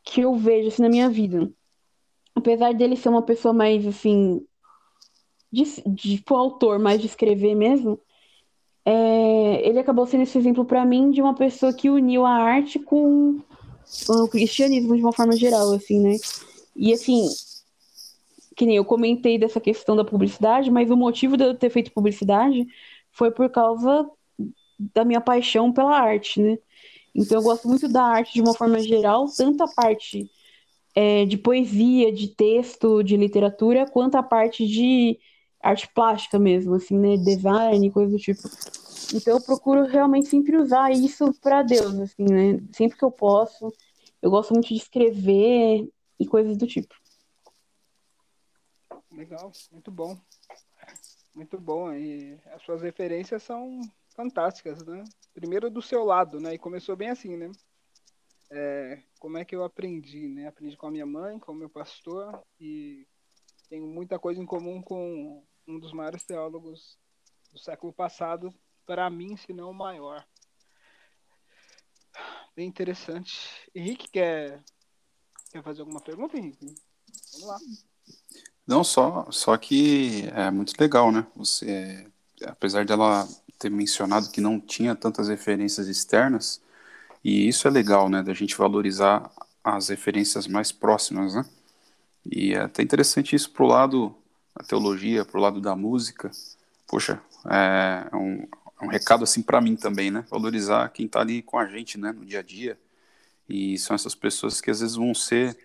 que eu vejo assim na minha vida. Apesar dele ser uma pessoa mais assim de, de tipo, autor, mais de escrever mesmo, é, ele acabou sendo esse exemplo para mim de uma pessoa que uniu a arte com o cristianismo de uma forma geral, assim, né? E assim, que nem eu comentei dessa questão da publicidade, mas o motivo de eu ter feito publicidade foi por causa da minha paixão pela arte, né? Então eu gosto muito da arte de uma forma geral, tanto a parte é, de poesia, de texto, de literatura, quanto a parte de arte plástica mesmo, assim, né? Design, coisa do tipo. Então eu procuro realmente sempre usar isso para Deus, assim, né? Sempre que eu posso. Eu gosto muito de escrever e coisas do tipo. Legal, muito bom. Muito bom. E as suas referências são fantásticas, né? Primeiro do seu lado, né? E começou bem assim, né? É, como é que eu aprendi, né? Aprendi com a minha mãe, com o meu pastor e tenho muita coisa em comum com um dos maiores teólogos do século passado, para mim, se não o maior. Bem interessante. Henrique, quer, quer fazer alguma pergunta, Henrique? Vamos lá. Não, só, só que é muito legal, né? Você, apesar dela ter mencionado que não tinha tantas referências externas, e isso é legal, né? Da gente valorizar as referências mais próximas, né? E é até interessante isso pro lado da teologia, pro lado da música. Poxa, é um, é um recado assim para mim também, né? Valorizar quem tá ali com a gente, né? No dia a dia. E são essas pessoas que às vezes vão ser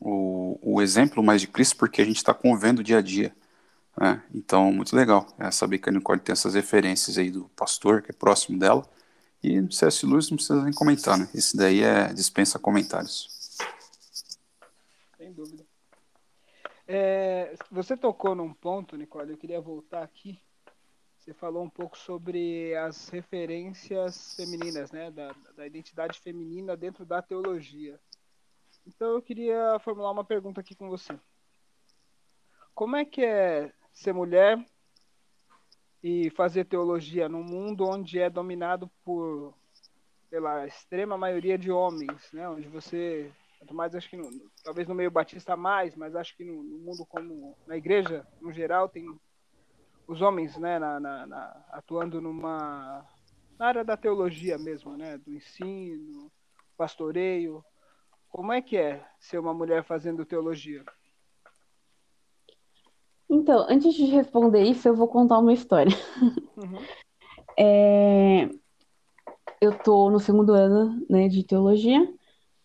o, o exemplo mais de Cristo, porque a gente está convendo dia a dia. Né? Então, muito legal é saber que a Nicole tem essas referências aí do pastor, que é próximo dela. E C.S. Lewis não precisa nem comentar, né? Esse daí é dispensa comentários. Sem dúvida. É, você tocou num ponto, Nicole, eu queria voltar aqui. Você falou um pouco sobre as referências femininas, né? Da, da identidade feminina dentro da teologia. Então eu queria formular uma pergunta aqui com você. Como é que é ser mulher e fazer teologia num mundo onde é dominado por, pela extrema maioria de homens, né? Onde você, mais acho que no, talvez no meio batista mais, mas acho que no, no, mundo como na igreja no geral tem os homens, né? Na, na, na, atuando numa na área da teologia mesmo, né? Do ensino, pastoreio. Como é que é ser uma mulher fazendo teologia? Então, antes de responder isso, eu vou contar uma história. Uhum. É... Eu tô no segundo ano, né, de teologia.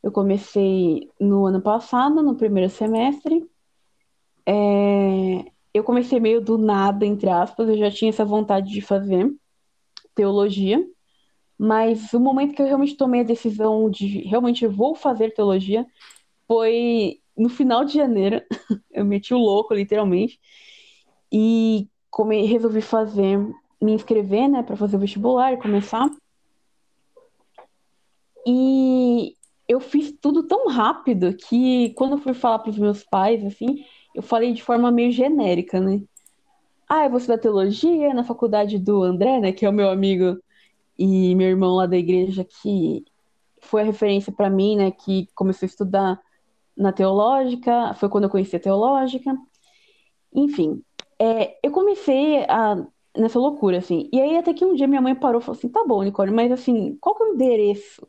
Eu comecei no ano passado, no primeiro semestre. É... Eu comecei meio do nada, entre aspas. Eu já tinha essa vontade de fazer teologia. Mas o momento que eu realmente tomei a decisão de realmente vou fazer teologia foi no final de janeiro. eu meti o louco, literalmente. E come, resolvi fazer, me inscrever, né, para fazer o vestibular e começar. E eu fiz tudo tão rápido que quando eu fui falar para os meus pais, assim, eu falei de forma meio genérica, né? Ah, eu vou estudar teologia na faculdade do André, né, que é o meu amigo e meu irmão lá da igreja que foi a referência para mim, né, que começou a estudar na teológica, foi quando eu conheci a teológica. Enfim, é, eu comecei a, nessa loucura, assim. E aí até que um dia minha mãe parou e falou assim, tá bom, Nicole, mas assim, qual que é o endereço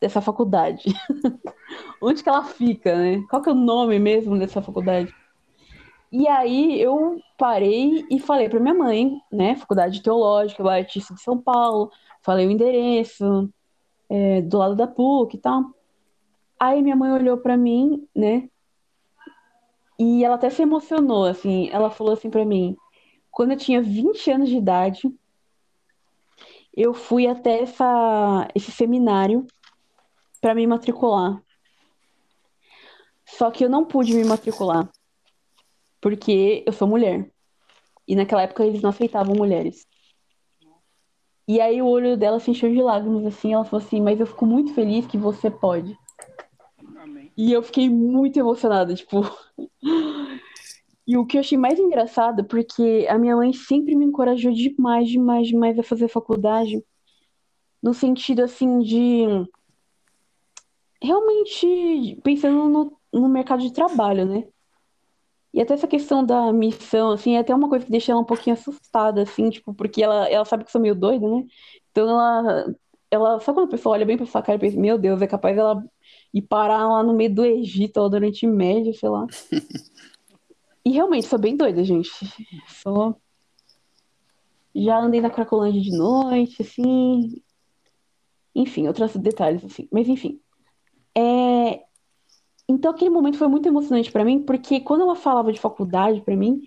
dessa faculdade? Onde que ela fica, né? Qual que é o nome mesmo dessa faculdade? E aí eu parei e falei para minha mãe, né, Faculdade Teológica, Batista de São Paulo, falei o endereço, é, do lado da PUC e tal. Aí minha mãe olhou para mim, né, e ela até se emocionou, assim, ela falou assim para mim, quando eu tinha 20 anos de idade, eu fui até essa, esse seminário para me matricular. Só que eu não pude me matricular porque eu sou mulher. E naquela época eles não aceitavam mulheres. E aí o olho dela se encheu de lágrimas, assim, ela falou assim, mas eu fico muito feliz que você pode. Amém. E eu fiquei muito emocionada, tipo. e o que eu achei mais engraçado, porque a minha mãe sempre me encorajou demais, demais, demais a fazer faculdade. No sentido, assim, de realmente pensando no, no mercado de trabalho, né? E até essa questão da missão, assim, é até uma coisa que deixa ela um pouquinho assustada, assim, tipo, porque ela, ela sabe que eu sou meio doida, né? Então ela, ela, só quando a pessoa olha bem pra sua cara e pensa, meu Deus, é capaz dela ir parar lá no meio do Egito, ou durante Médio, sei lá. e realmente, sou bem doida, gente. Sou. Já andei na Cracolândia de noite, assim. Enfim, outros detalhes, assim. Mas enfim. É... Então aquele momento foi muito emocionante para mim, porque quando ela falava de faculdade para mim,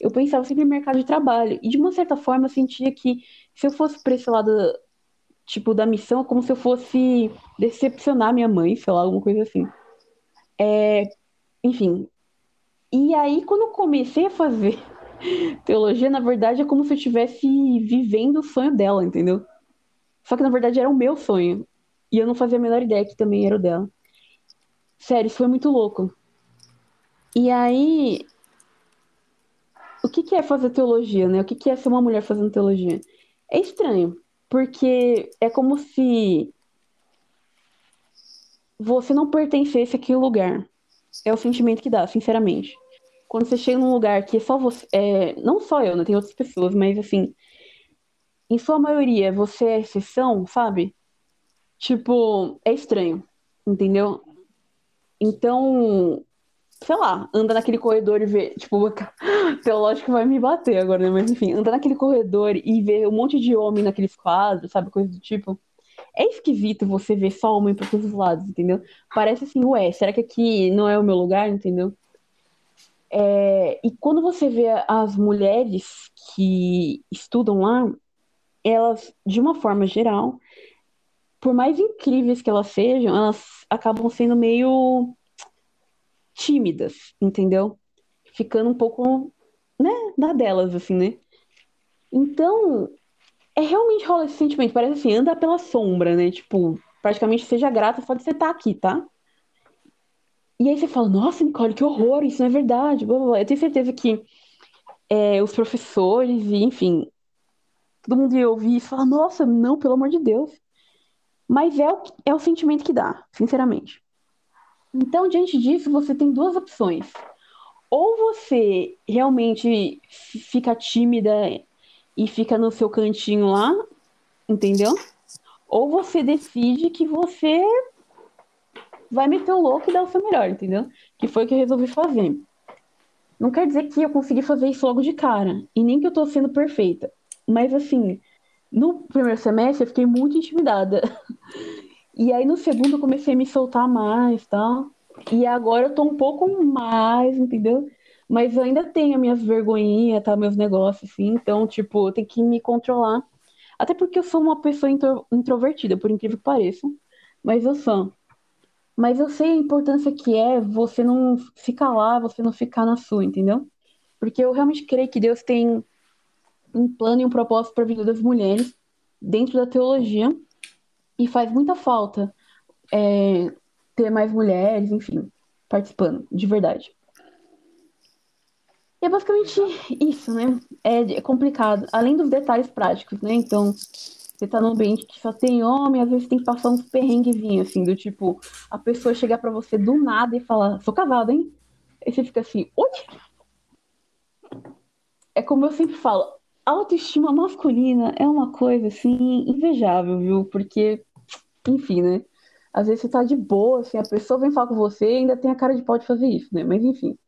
eu pensava sempre em mercado de trabalho. E de uma certa forma eu sentia que se eu fosse para esse lado, tipo, da missão, é como se eu fosse decepcionar minha mãe, sei lá, alguma coisa assim. É... Enfim. E aí, quando eu comecei a fazer teologia, na verdade, é como se eu estivesse vivendo o sonho dela, entendeu? Só que na verdade era o meu sonho. E eu não fazia a menor ideia que também era o dela. Sério, isso foi muito louco. E aí. O que, que é fazer teologia, né? O que, que é ser uma mulher fazendo teologia? É estranho, porque é como se você não pertencesse àquele lugar. É o sentimento que dá, sinceramente. Quando você chega num lugar que é só você. É, não só eu, né? Tem outras pessoas, mas assim. Em sua maioria, você é exceção, sabe? Tipo, é estranho, entendeu? Então, sei lá, anda naquele corredor e vê, tipo, teológico vai me bater agora, né? Mas enfim, anda naquele corredor e ver um monte de homem naqueles quadros, sabe? Coisa do tipo. É esquisito você ver só homem por todos os lados, entendeu? Parece assim, ué, será que aqui não é o meu lugar, entendeu? É... E quando você vê as mulheres que estudam lá, elas, de uma forma geral, por mais incríveis que elas sejam, elas acabam sendo meio tímidas, entendeu? Ficando um pouco, né, na delas, assim, né? Então, é realmente rola esse sentimento, parece assim, anda pela sombra, né? Tipo, praticamente seja grata só de você estar tá aqui, tá? E aí você fala, nossa, Nicole, que horror, isso não é verdade. Blá, blá, blá. Eu tenho certeza que é, os professores, e, enfim, todo mundo ia ouvir e falar, nossa, não, pelo amor de Deus. Mas é o, é o sentimento que dá, sinceramente. Então, diante disso, você tem duas opções. Ou você realmente fica tímida e fica no seu cantinho lá, entendeu? Ou você decide que você vai meter o louco e dar o seu melhor, entendeu? Que foi o que eu resolvi fazer. Não quer dizer que eu consegui fazer isso logo de cara, e nem que eu tô sendo perfeita. Mas assim, no primeiro semestre eu fiquei muito intimidada. E aí no segundo eu comecei a me soltar mais, tá? E agora eu tô um pouco mais, entendeu? Mas eu ainda tenho minhas vergonhinhas, tá? Meus negócios, assim. Então, tipo, eu tenho que me controlar. Até porque eu sou uma pessoa intro introvertida, por incrível que pareça. Mas eu sou. Mas eu sei a importância que é você não ficar lá, você não ficar na sua, entendeu? Porque eu realmente creio que Deus tem um plano e um propósito para a vida das mulheres dentro da teologia e faz muita falta é, ter mais mulheres, enfim, participando, de verdade. E é basicamente isso, né? É, é complicado, além dos detalhes práticos, né? Então, você tá num ambiente que só tem homem, às vezes tem que passar uns perrenguezinhos, assim, do tipo, a pessoa chegar para você do nada e falar, sou casada, hein? Aí você fica assim, oi? É como eu sempre falo, autoestima masculina é uma coisa assim invejável, viu? Porque, enfim, né? Às vezes você tá de boa, assim, a pessoa vem falar com você e ainda tem a cara de pau de fazer isso, né? Mas enfim.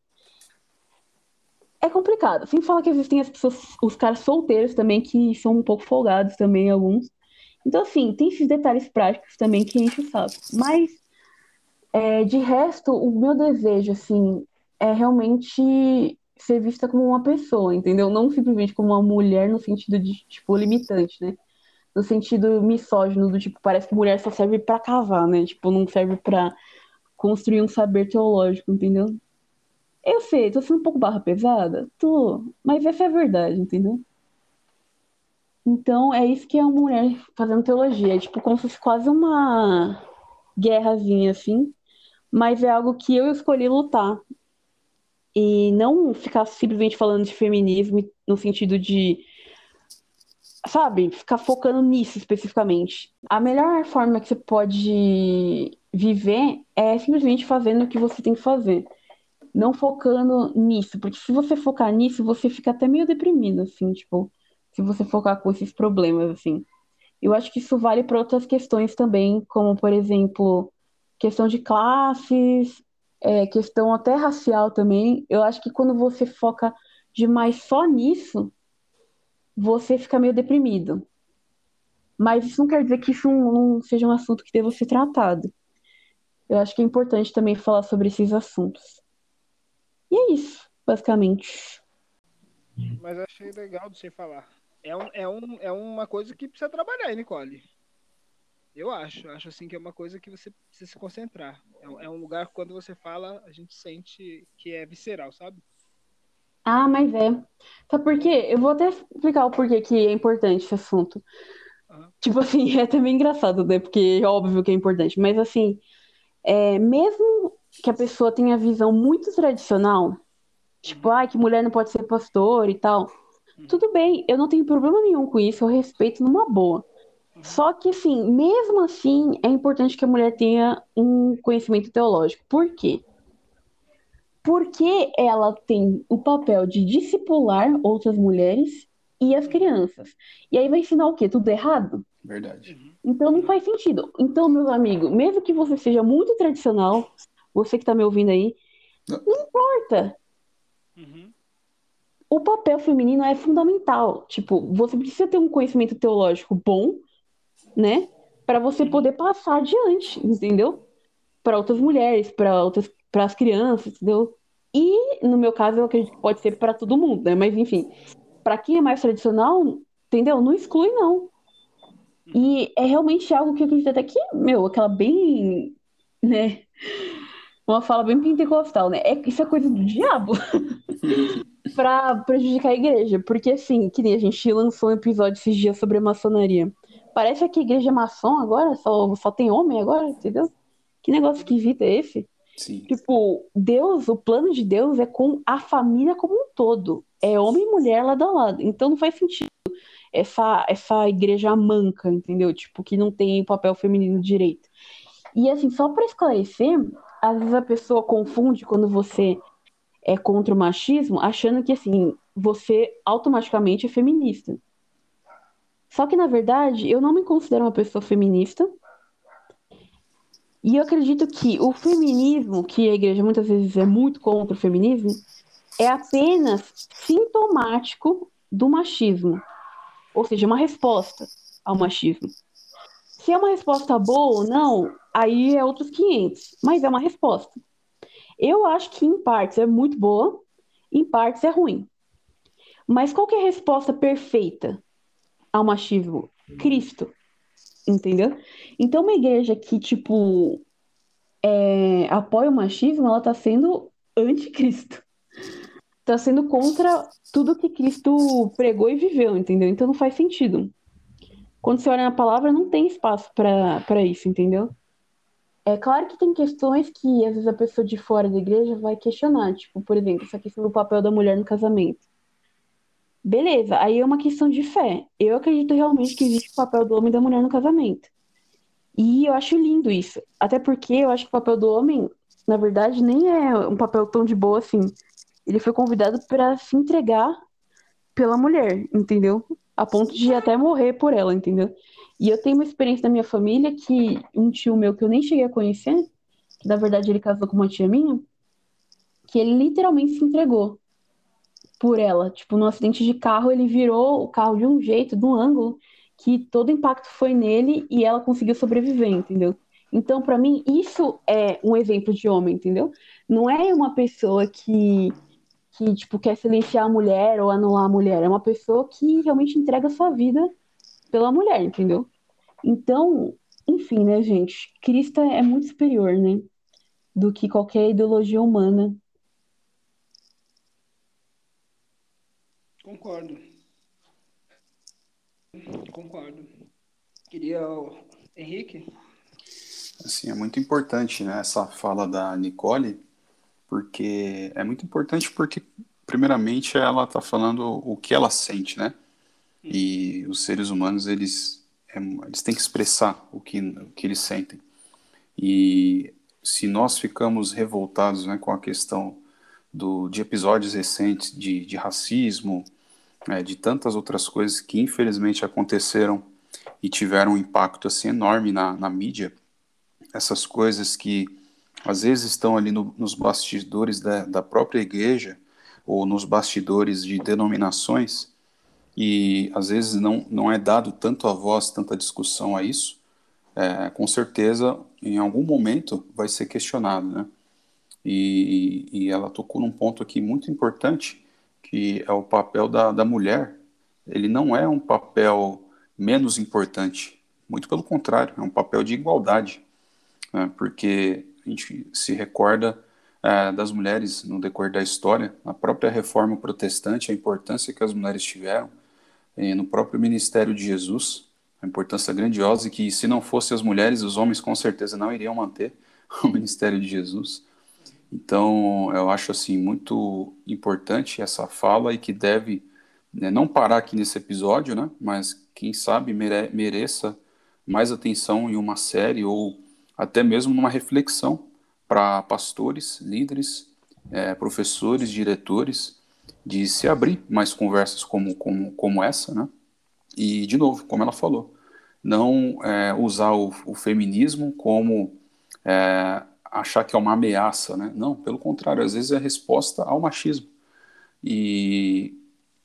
É complicado. Sem falar que existem as pessoas, os caras solteiros também, que são um pouco folgados também, alguns. Então, assim, tem esses detalhes práticos também que enche o saco. Mas, é, de resto, o meu desejo, assim, é realmente ser vista como uma pessoa, entendeu? Não simplesmente como uma mulher no sentido de, tipo, limitante, né? No sentido misógino, do tipo, parece que mulher só serve para cavar, né? Tipo, não serve para construir um saber teológico, entendeu? Eu sei, tô sendo um pouco barra pesada, tô, mas essa é a verdade, entendeu? Então, é isso que é uma mulher fazendo teologia. É tipo como se fosse quase uma guerrazinha, assim. Mas é algo que eu escolhi lutar e não ficar simplesmente falando de feminismo no sentido de, sabe, ficar focando nisso especificamente. A melhor forma que você pode viver é simplesmente fazendo o que você tem que fazer. Não focando nisso, porque se você focar nisso, você fica até meio deprimido, assim, tipo, se você focar com esses problemas, assim. Eu acho que isso vale para outras questões também, como, por exemplo, questão de classes, é, questão até racial também. Eu acho que quando você foca demais só nisso, você fica meio deprimido. Mas isso não quer dizer que isso não, seja um assunto que deva ser tratado. Eu acho que é importante também falar sobre esses assuntos. E é isso, basicamente. Mas achei legal de você falar. É, um, é, um, é uma coisa que precisa trabalhar, Nicole? Eu acho. Acho assim que é uma coisa que você precisa se concentrar. É, é um lugar que quando você fala, a gente sente que é visceral, sabe? Ah, mas é. Sabe por quê? Eu vou até explicar o porquê que é importante esse assunto. Aham. Tipo assim, é também engraçado, né? Porque é óbvio que é importante. Mas assim, é, mesmo que a pessoa tenha visão muito tradicional, tipo, ah, que mulher não pode ser pastor e tal, tudo bem, eu não tenho problema nenhum com isso, eu respeito numa boa. Só que, assim, mesmo assim, é importante que a mulher tenha um conhecimento teológico. Por quê? Porque ela tem o papel de discipular outras mulheres e as crianças. E aí vai ensinar o quê? Tudo errado? Verdade. Então não faz sentido. Então, meus amigos, mesmo que você seja muito tradicional, você que tá me ouvindo aí, Não. não importa. Uhum. O papel feminino é fundamental. Tipo, você precisa ter um conhecimento teológico bom, né? Para você poder passar adiante, entendeu? Para outras mulheres, para outras, para as crianças, entendeu? E no meu caso, eu acredito que pode ser para todo mundo, né? Mas enfim, para quem é mais tradicional, entendeu? Não exclui não. E é realmente algo que eu acredito até que, meu, aquela bem, né? Uma fala bem pentecostal, né? É, isso é coisa do diabo pra prejudicar a igreja. Porque, assim, que nem a gente lançou um episódio esses dias sobre a maçonaria. Parece que a igreja é maçom agora, só, só tem homem agora, entendeu? Que negócio esquisito é esse? Sim. Tipo, Deus, o plano de Deus é com a família como um todo. É homem e mulher lado a lado. Então não faz sentido essa, essa igreja manca, entendeu? Tipo, que não tem papel feminino direito. E assim, só para esclarecer, às vezes a pessoa confunde quando você é contra o machismo, achando que assim, você automaticamente é feminista. Só que na verdade, eu não me considero uma pessoa feminista. E eu acredito que o feminismo, que a igreja muitas vezes é muito contra o feminismo, é apenas sintomático do machismo. Ou seja, uma resposta ao machismo. Se é uma resposta boa ou não, aí é outros 500, mas é uma resposta. Eu acho que em partes é muito boa, em partes é ruim. Mas qual é a resposta perfeita ao machismo? Cristo. Entendeu? Então, uma igreja que, tipo, é, apoia o machismo, ela tá sendo anticristo. Tá sendo contra tudo que Cristo pregou e viveu, entendeu? Então não faz sentido. Quando você olha na palavra, não tem espaço para isso, entendeu? É claro que tem questões que às vezes a pessoa de fora da igreja vai questionar, tipo, por exemplo, essa questão do papel da mulher no casamento. Beleza, aí é uma questão de fé. Eu acredito realmente que existe o papel do homem e da mulher no casamento. E eu acho lindo isso. Até porque eu acho que o papel do homem, na verdade, nem é um papel tão de boa assim. Ele foi convidado para se entregar pela mulher, entendeu? A ponto de até morrer por ela, entendeu? E eu tenho uma experiência da minha família que um tio meu que eu nem cheguei a conhecer, que na verdade ele casou com uma tia minha, que ele literalmente se entregou por ela. Tipo, num acidente de carro, ele virou o carro de um jeito, de um ângulo, que todo o impacto foi nele e ela conseguiu sobreviver, entendeu? Então, para mim, isso é um exemplo de homem, entendeu? Não é uma pessoa que que tipo quer silenciar a mulher ou anular a mulher, é uma pessoa que realmente entrega sua vida pela mulher, entendeu? Então, enfim, né, gente, Cristo é muito superior, né, do que qualquer ideologia humana. Concordo. Concordo. Queria o Henrique. Assim, é muito importante, né, essa fala da Nicole, porque é muito importante porque, primeiramente, ela está falando o que ela sente, né? E os seres humanos, eles, é, eles têm que expressar o que, o que eles sentem. E se nós ficamos revoltados né, com a questão do, de episódios recentes de, de racismo, é, de tantas outras coisas que infelizmente aconteceram e tiveram um impacto assim enorme na, na mídia, essas coisas que às vezes estão ali no, nos bastidores da, da própria igreja ou nos bastidores de denominações e às vezes não, não é dado tanto a voz, tanta discussão a isso, é, com certeza em algum momento vai ser questionado, né? E, e ela tocou num ponto aqui muito importante, que é o papel da, da mulher. Ele não é um papel menos importante, muito pelo contrário, é um papel de igualdade, né? porque a gente se recorda é, das mulheres no decorrer da história, na própria reforma protestante, a importância que as mulheres tiveram, no próprio ministério de Jesus, a importância grandiosa e que se não fossem as mulheres, os homens com certeza não iriam manter o ministério de Jesus. Então, eu acho assim muito importante essa fala e que deve né, não parar aqui nesse episódio, né, mas quem sabe mere mereça mais atenção em uma série ou até mesmo numa reflexão para pastores, líderes, é, professores, diretores, de se abrir mais conversas como, como, como essa, né? E, de novo, como ela falou, não é, usar o, o, feminismo como é, achar que é uma ameaça, né? Não, pelo contrário, às vezes é resposta ao machismo. E,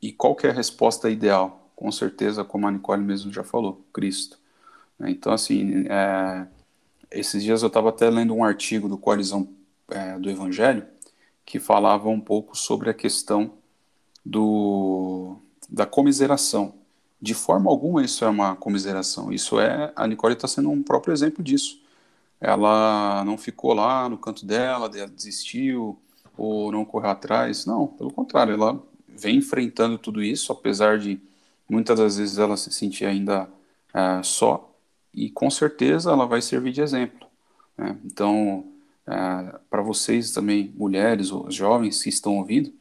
e qual que é a resposta ideal? Com certeza, como a Nicole mesmo já falou, Cristo. Então, assim, é, esses dias eu estava até lendo um artigo do Coalizão é, do Evangelho que falava um pouco sobre a questão do, da comiseração. De forma alguma isso é uma comiseração. Isso é, a Nicole está sendo um próprio exemplo disso ela não ficou lá no canto dela, desistiu ou não correu atrás. Não, pelo contrário, ela vem enfrentando tudo isso, apesar de muitas das vezes ela se sentir ainda é, só, e com certeza ela vai servir de exemplo. Né? Então, é, para vocês também, mulheres ou jovens que estão ouvindo,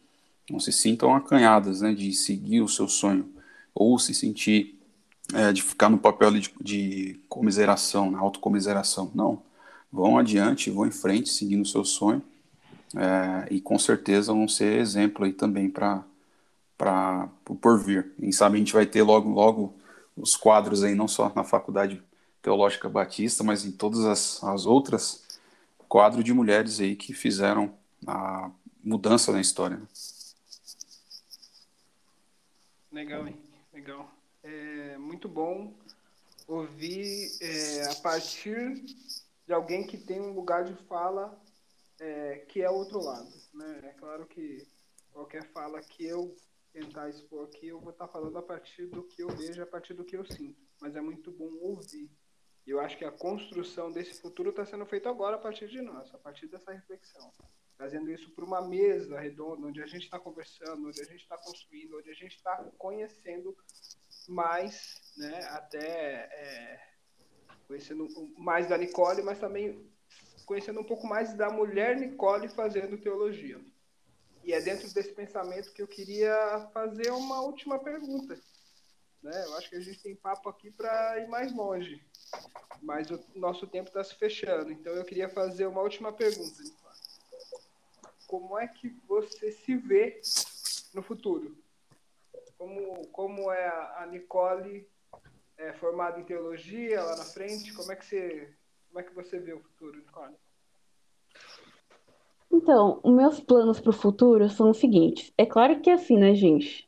não se sintam acanhadas né, de seguir o seu sonho ou se sentir é, de ficar no papel de, de comiseração, na autocomiseração. Não vão adiante, vão em frente, seguindo o seu sonho, é, e com certeza vão ser exemplo aí também para para por vir. Quem sabe a gente vai ter logo logo os quadros aí não só na Faculdade Teológica Batista, mas em todas as, as outras quadros de mulheres aí que fizeram a mudança na história. Né? Legal, hein? Legal. É muito bom ouvir é, a partir de alguém que tem um lugar de fala é, que é outro lado. Né? É claro que qualquer fala que eu tentar expor aqui, eu vou estar falando a partir do que eu vejo, a partir do que eu sinto. Mas é muito bom ouvir. E eu acho que a construção desse futuro está sendo feita agora a partir de nós, a partir dessa reflexão. Trazendo isso para uma mesa redonda, onde a gente está conversando, onde a gente está construindo, onde a gente está conhecendo mais, né, até é, conhecendo mais da Nicole, mas também conhecendo um pouco mais da mulher Nicole fazendo teologia. E é dentro desse pensamento que eu queria fazer uma última pergunta. Né? Eu acho que a gente tem papo aqui para ir mais longe, mas o nosso tempo está se fechando. Então eu queria fazer uma última pergunta. Como é que você se vê no futuro? Como, como é a Nicole é, formado em teologia lá na frente, como é que você, como é que você vê o futuro, Nicole? Então, meus planos para o futuro são os seguintes. É claro que é assim, né, gente?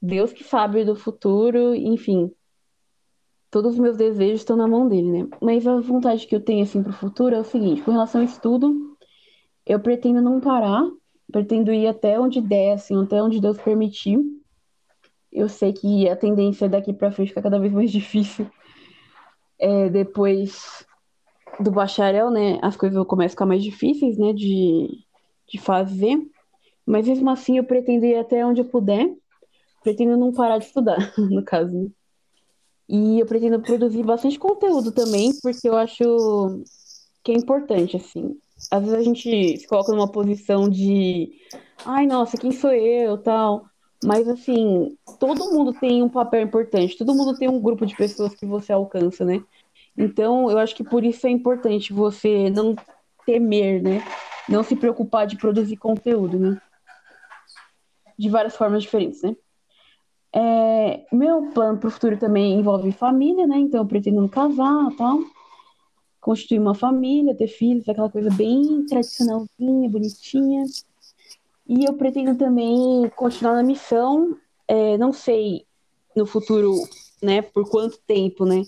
Deus que sabe do futuro, enfim. Todos os meus desejos estão na mão dele, né? Mas a vontade que eu tenho, assim, para o futuro é o seguinte: com relação ao estudo, eu pretendo não parar, pretendo ir até onde der, assim, até onde Deus permitir. Eu sei que a tendência daqui para frente fica cada vez mais difícil. É, depois do bacharel, né, as coisas começam a ficar mais difíceis, né, de, de fazer. Mas mesmo assim, eu pretendo ir até onde eu puder. Pretendo não parar de estudar, no caso. Né? E eu pretendo produzir bastante conteúdo também, porque eu acho que é importante, assim. Às vezes a gente se coloca numa posição de, ai, nossa, quem sou eu, tal. Mas, assim, todo mundo tem um papel importante, todo mundo tem um grupo de pessoas que você alcança, né? Então, eu acho que por isso é importante você não temer, né? Não se preocupar de produzir conteúdo, né? De várias formas diferentes, né? É, meu plano para o futuro também envolve família, né? Então, eu pretendo casar tal, constituir uma família, ter filhos, aquela coisa bem tradicionalzinha, bonitinha. E eu pretendo também continuar na missão, é, não sei no futuro, né, por quanto tempo, né?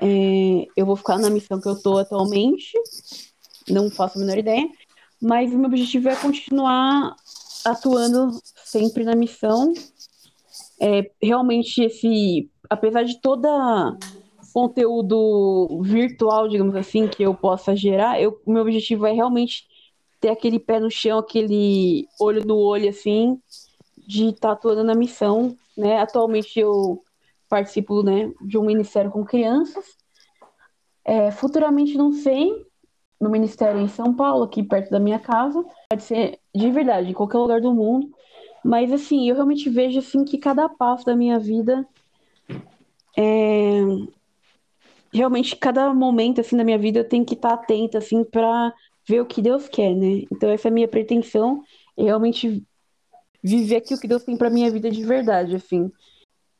É, eu vou ficar na missão que eu tô atualmente, não faço a menor ideia, mas o meu objetivo é continuar atuando sempre na missão. É, realmente, esse, apesar de toda conteúdo virtual, digamos assim, que eu possa gerar, eu, meu objetivo é realmente ter aquele pé no chão, aquele olho no olho, assim, de estar tá atuando na missão, né? Atualmente eu participo, né, de um ministério com crianças. É, futuramente não sei, no ministério em São Paulo, aqui perto da minha casa, pode ser de verdade, em qualquer lugar do mundo. Mas assim, eu realmente vejo assim que cada passo da minha vida é, realmente cada momento assim da minha vida eu tenho que estar atenta assim para ver o que Deus quer, né? Então essa é a minha pretensão, é realmente viver aqui o que Deus tem para minha vida de verdade, assim.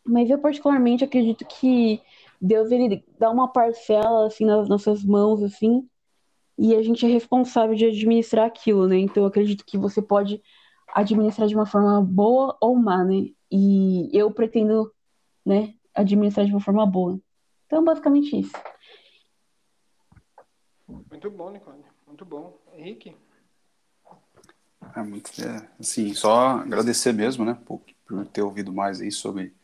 Mas eu particularmente acredito que Deus ele dá uma parcela assim nas nossas mãos assim, e a gente é responsável de administrar aquilo, né? Então eu acredito que você pode administrar de uma forma boa ou má, né? E eu pretendo, né, administrar de uma forma boa. Então, basicamente isso. Muito bom, Nicole. Muito bom. Henrique? É muito, é, assim, só agradecer mesmo, né, por, por, ter ouvido mais aí sobre,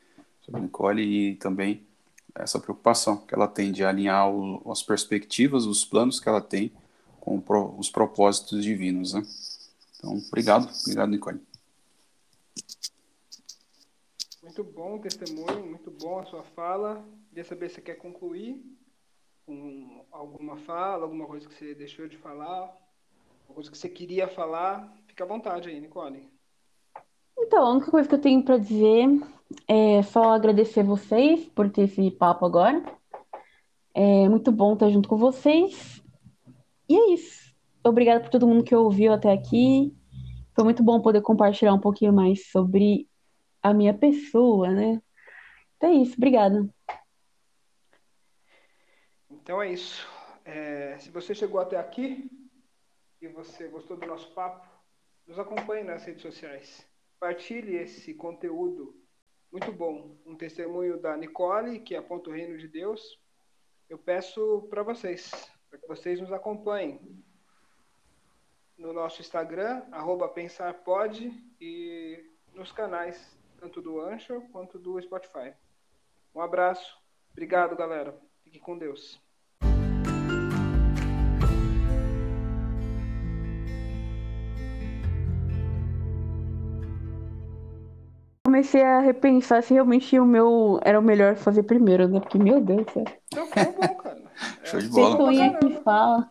sobre Nicole e também essa preocupação que ela tem de alinhar o, as perspectivas, os planos que ela tem com pro, os propósitos divinos, né. Então, obrigado, obrigado, Nicole. Muito bom o testemunho, muito bom a sua fala. Queria saber se você quer concluir com alguma fala, alguma coisa que você deixou de falar, alguma coisa que você queria falar. Fica à vontade aí, Nicole. Então, a única coisa que eu tenho para dizer é só agradecer vocês por ter esse papo agora. É muito bom estar junto com vocês. E é isso. Obrigada por todo mundo que ouviu até aqui. Foi muito bom poder compartilhar um pouquinho mais sobre a minha pessoa, né? Então é isso. Obrigada. Então é isso. É, se você chegou até aqui e você gostou do nosso papo, nos acompanhe nas redes sociais. Partilhe esse conteúdo muito bom. Um testemunho da Nicole, que aponta o reino de Deus. Eu peço para vocês, para que vocês nos acompanhem no nosso Instagram, pensarpod, e nos canais, tanto do Anchor quanto do Spotify. Um abraço. Obrigado, galera. Fique com Deus. Comecei a repensar se realmente o meu era o melhor fazer primeiro, né? Porque, meu Deus do céu. Não, foi bom, cara. Show de bola. Você que fala.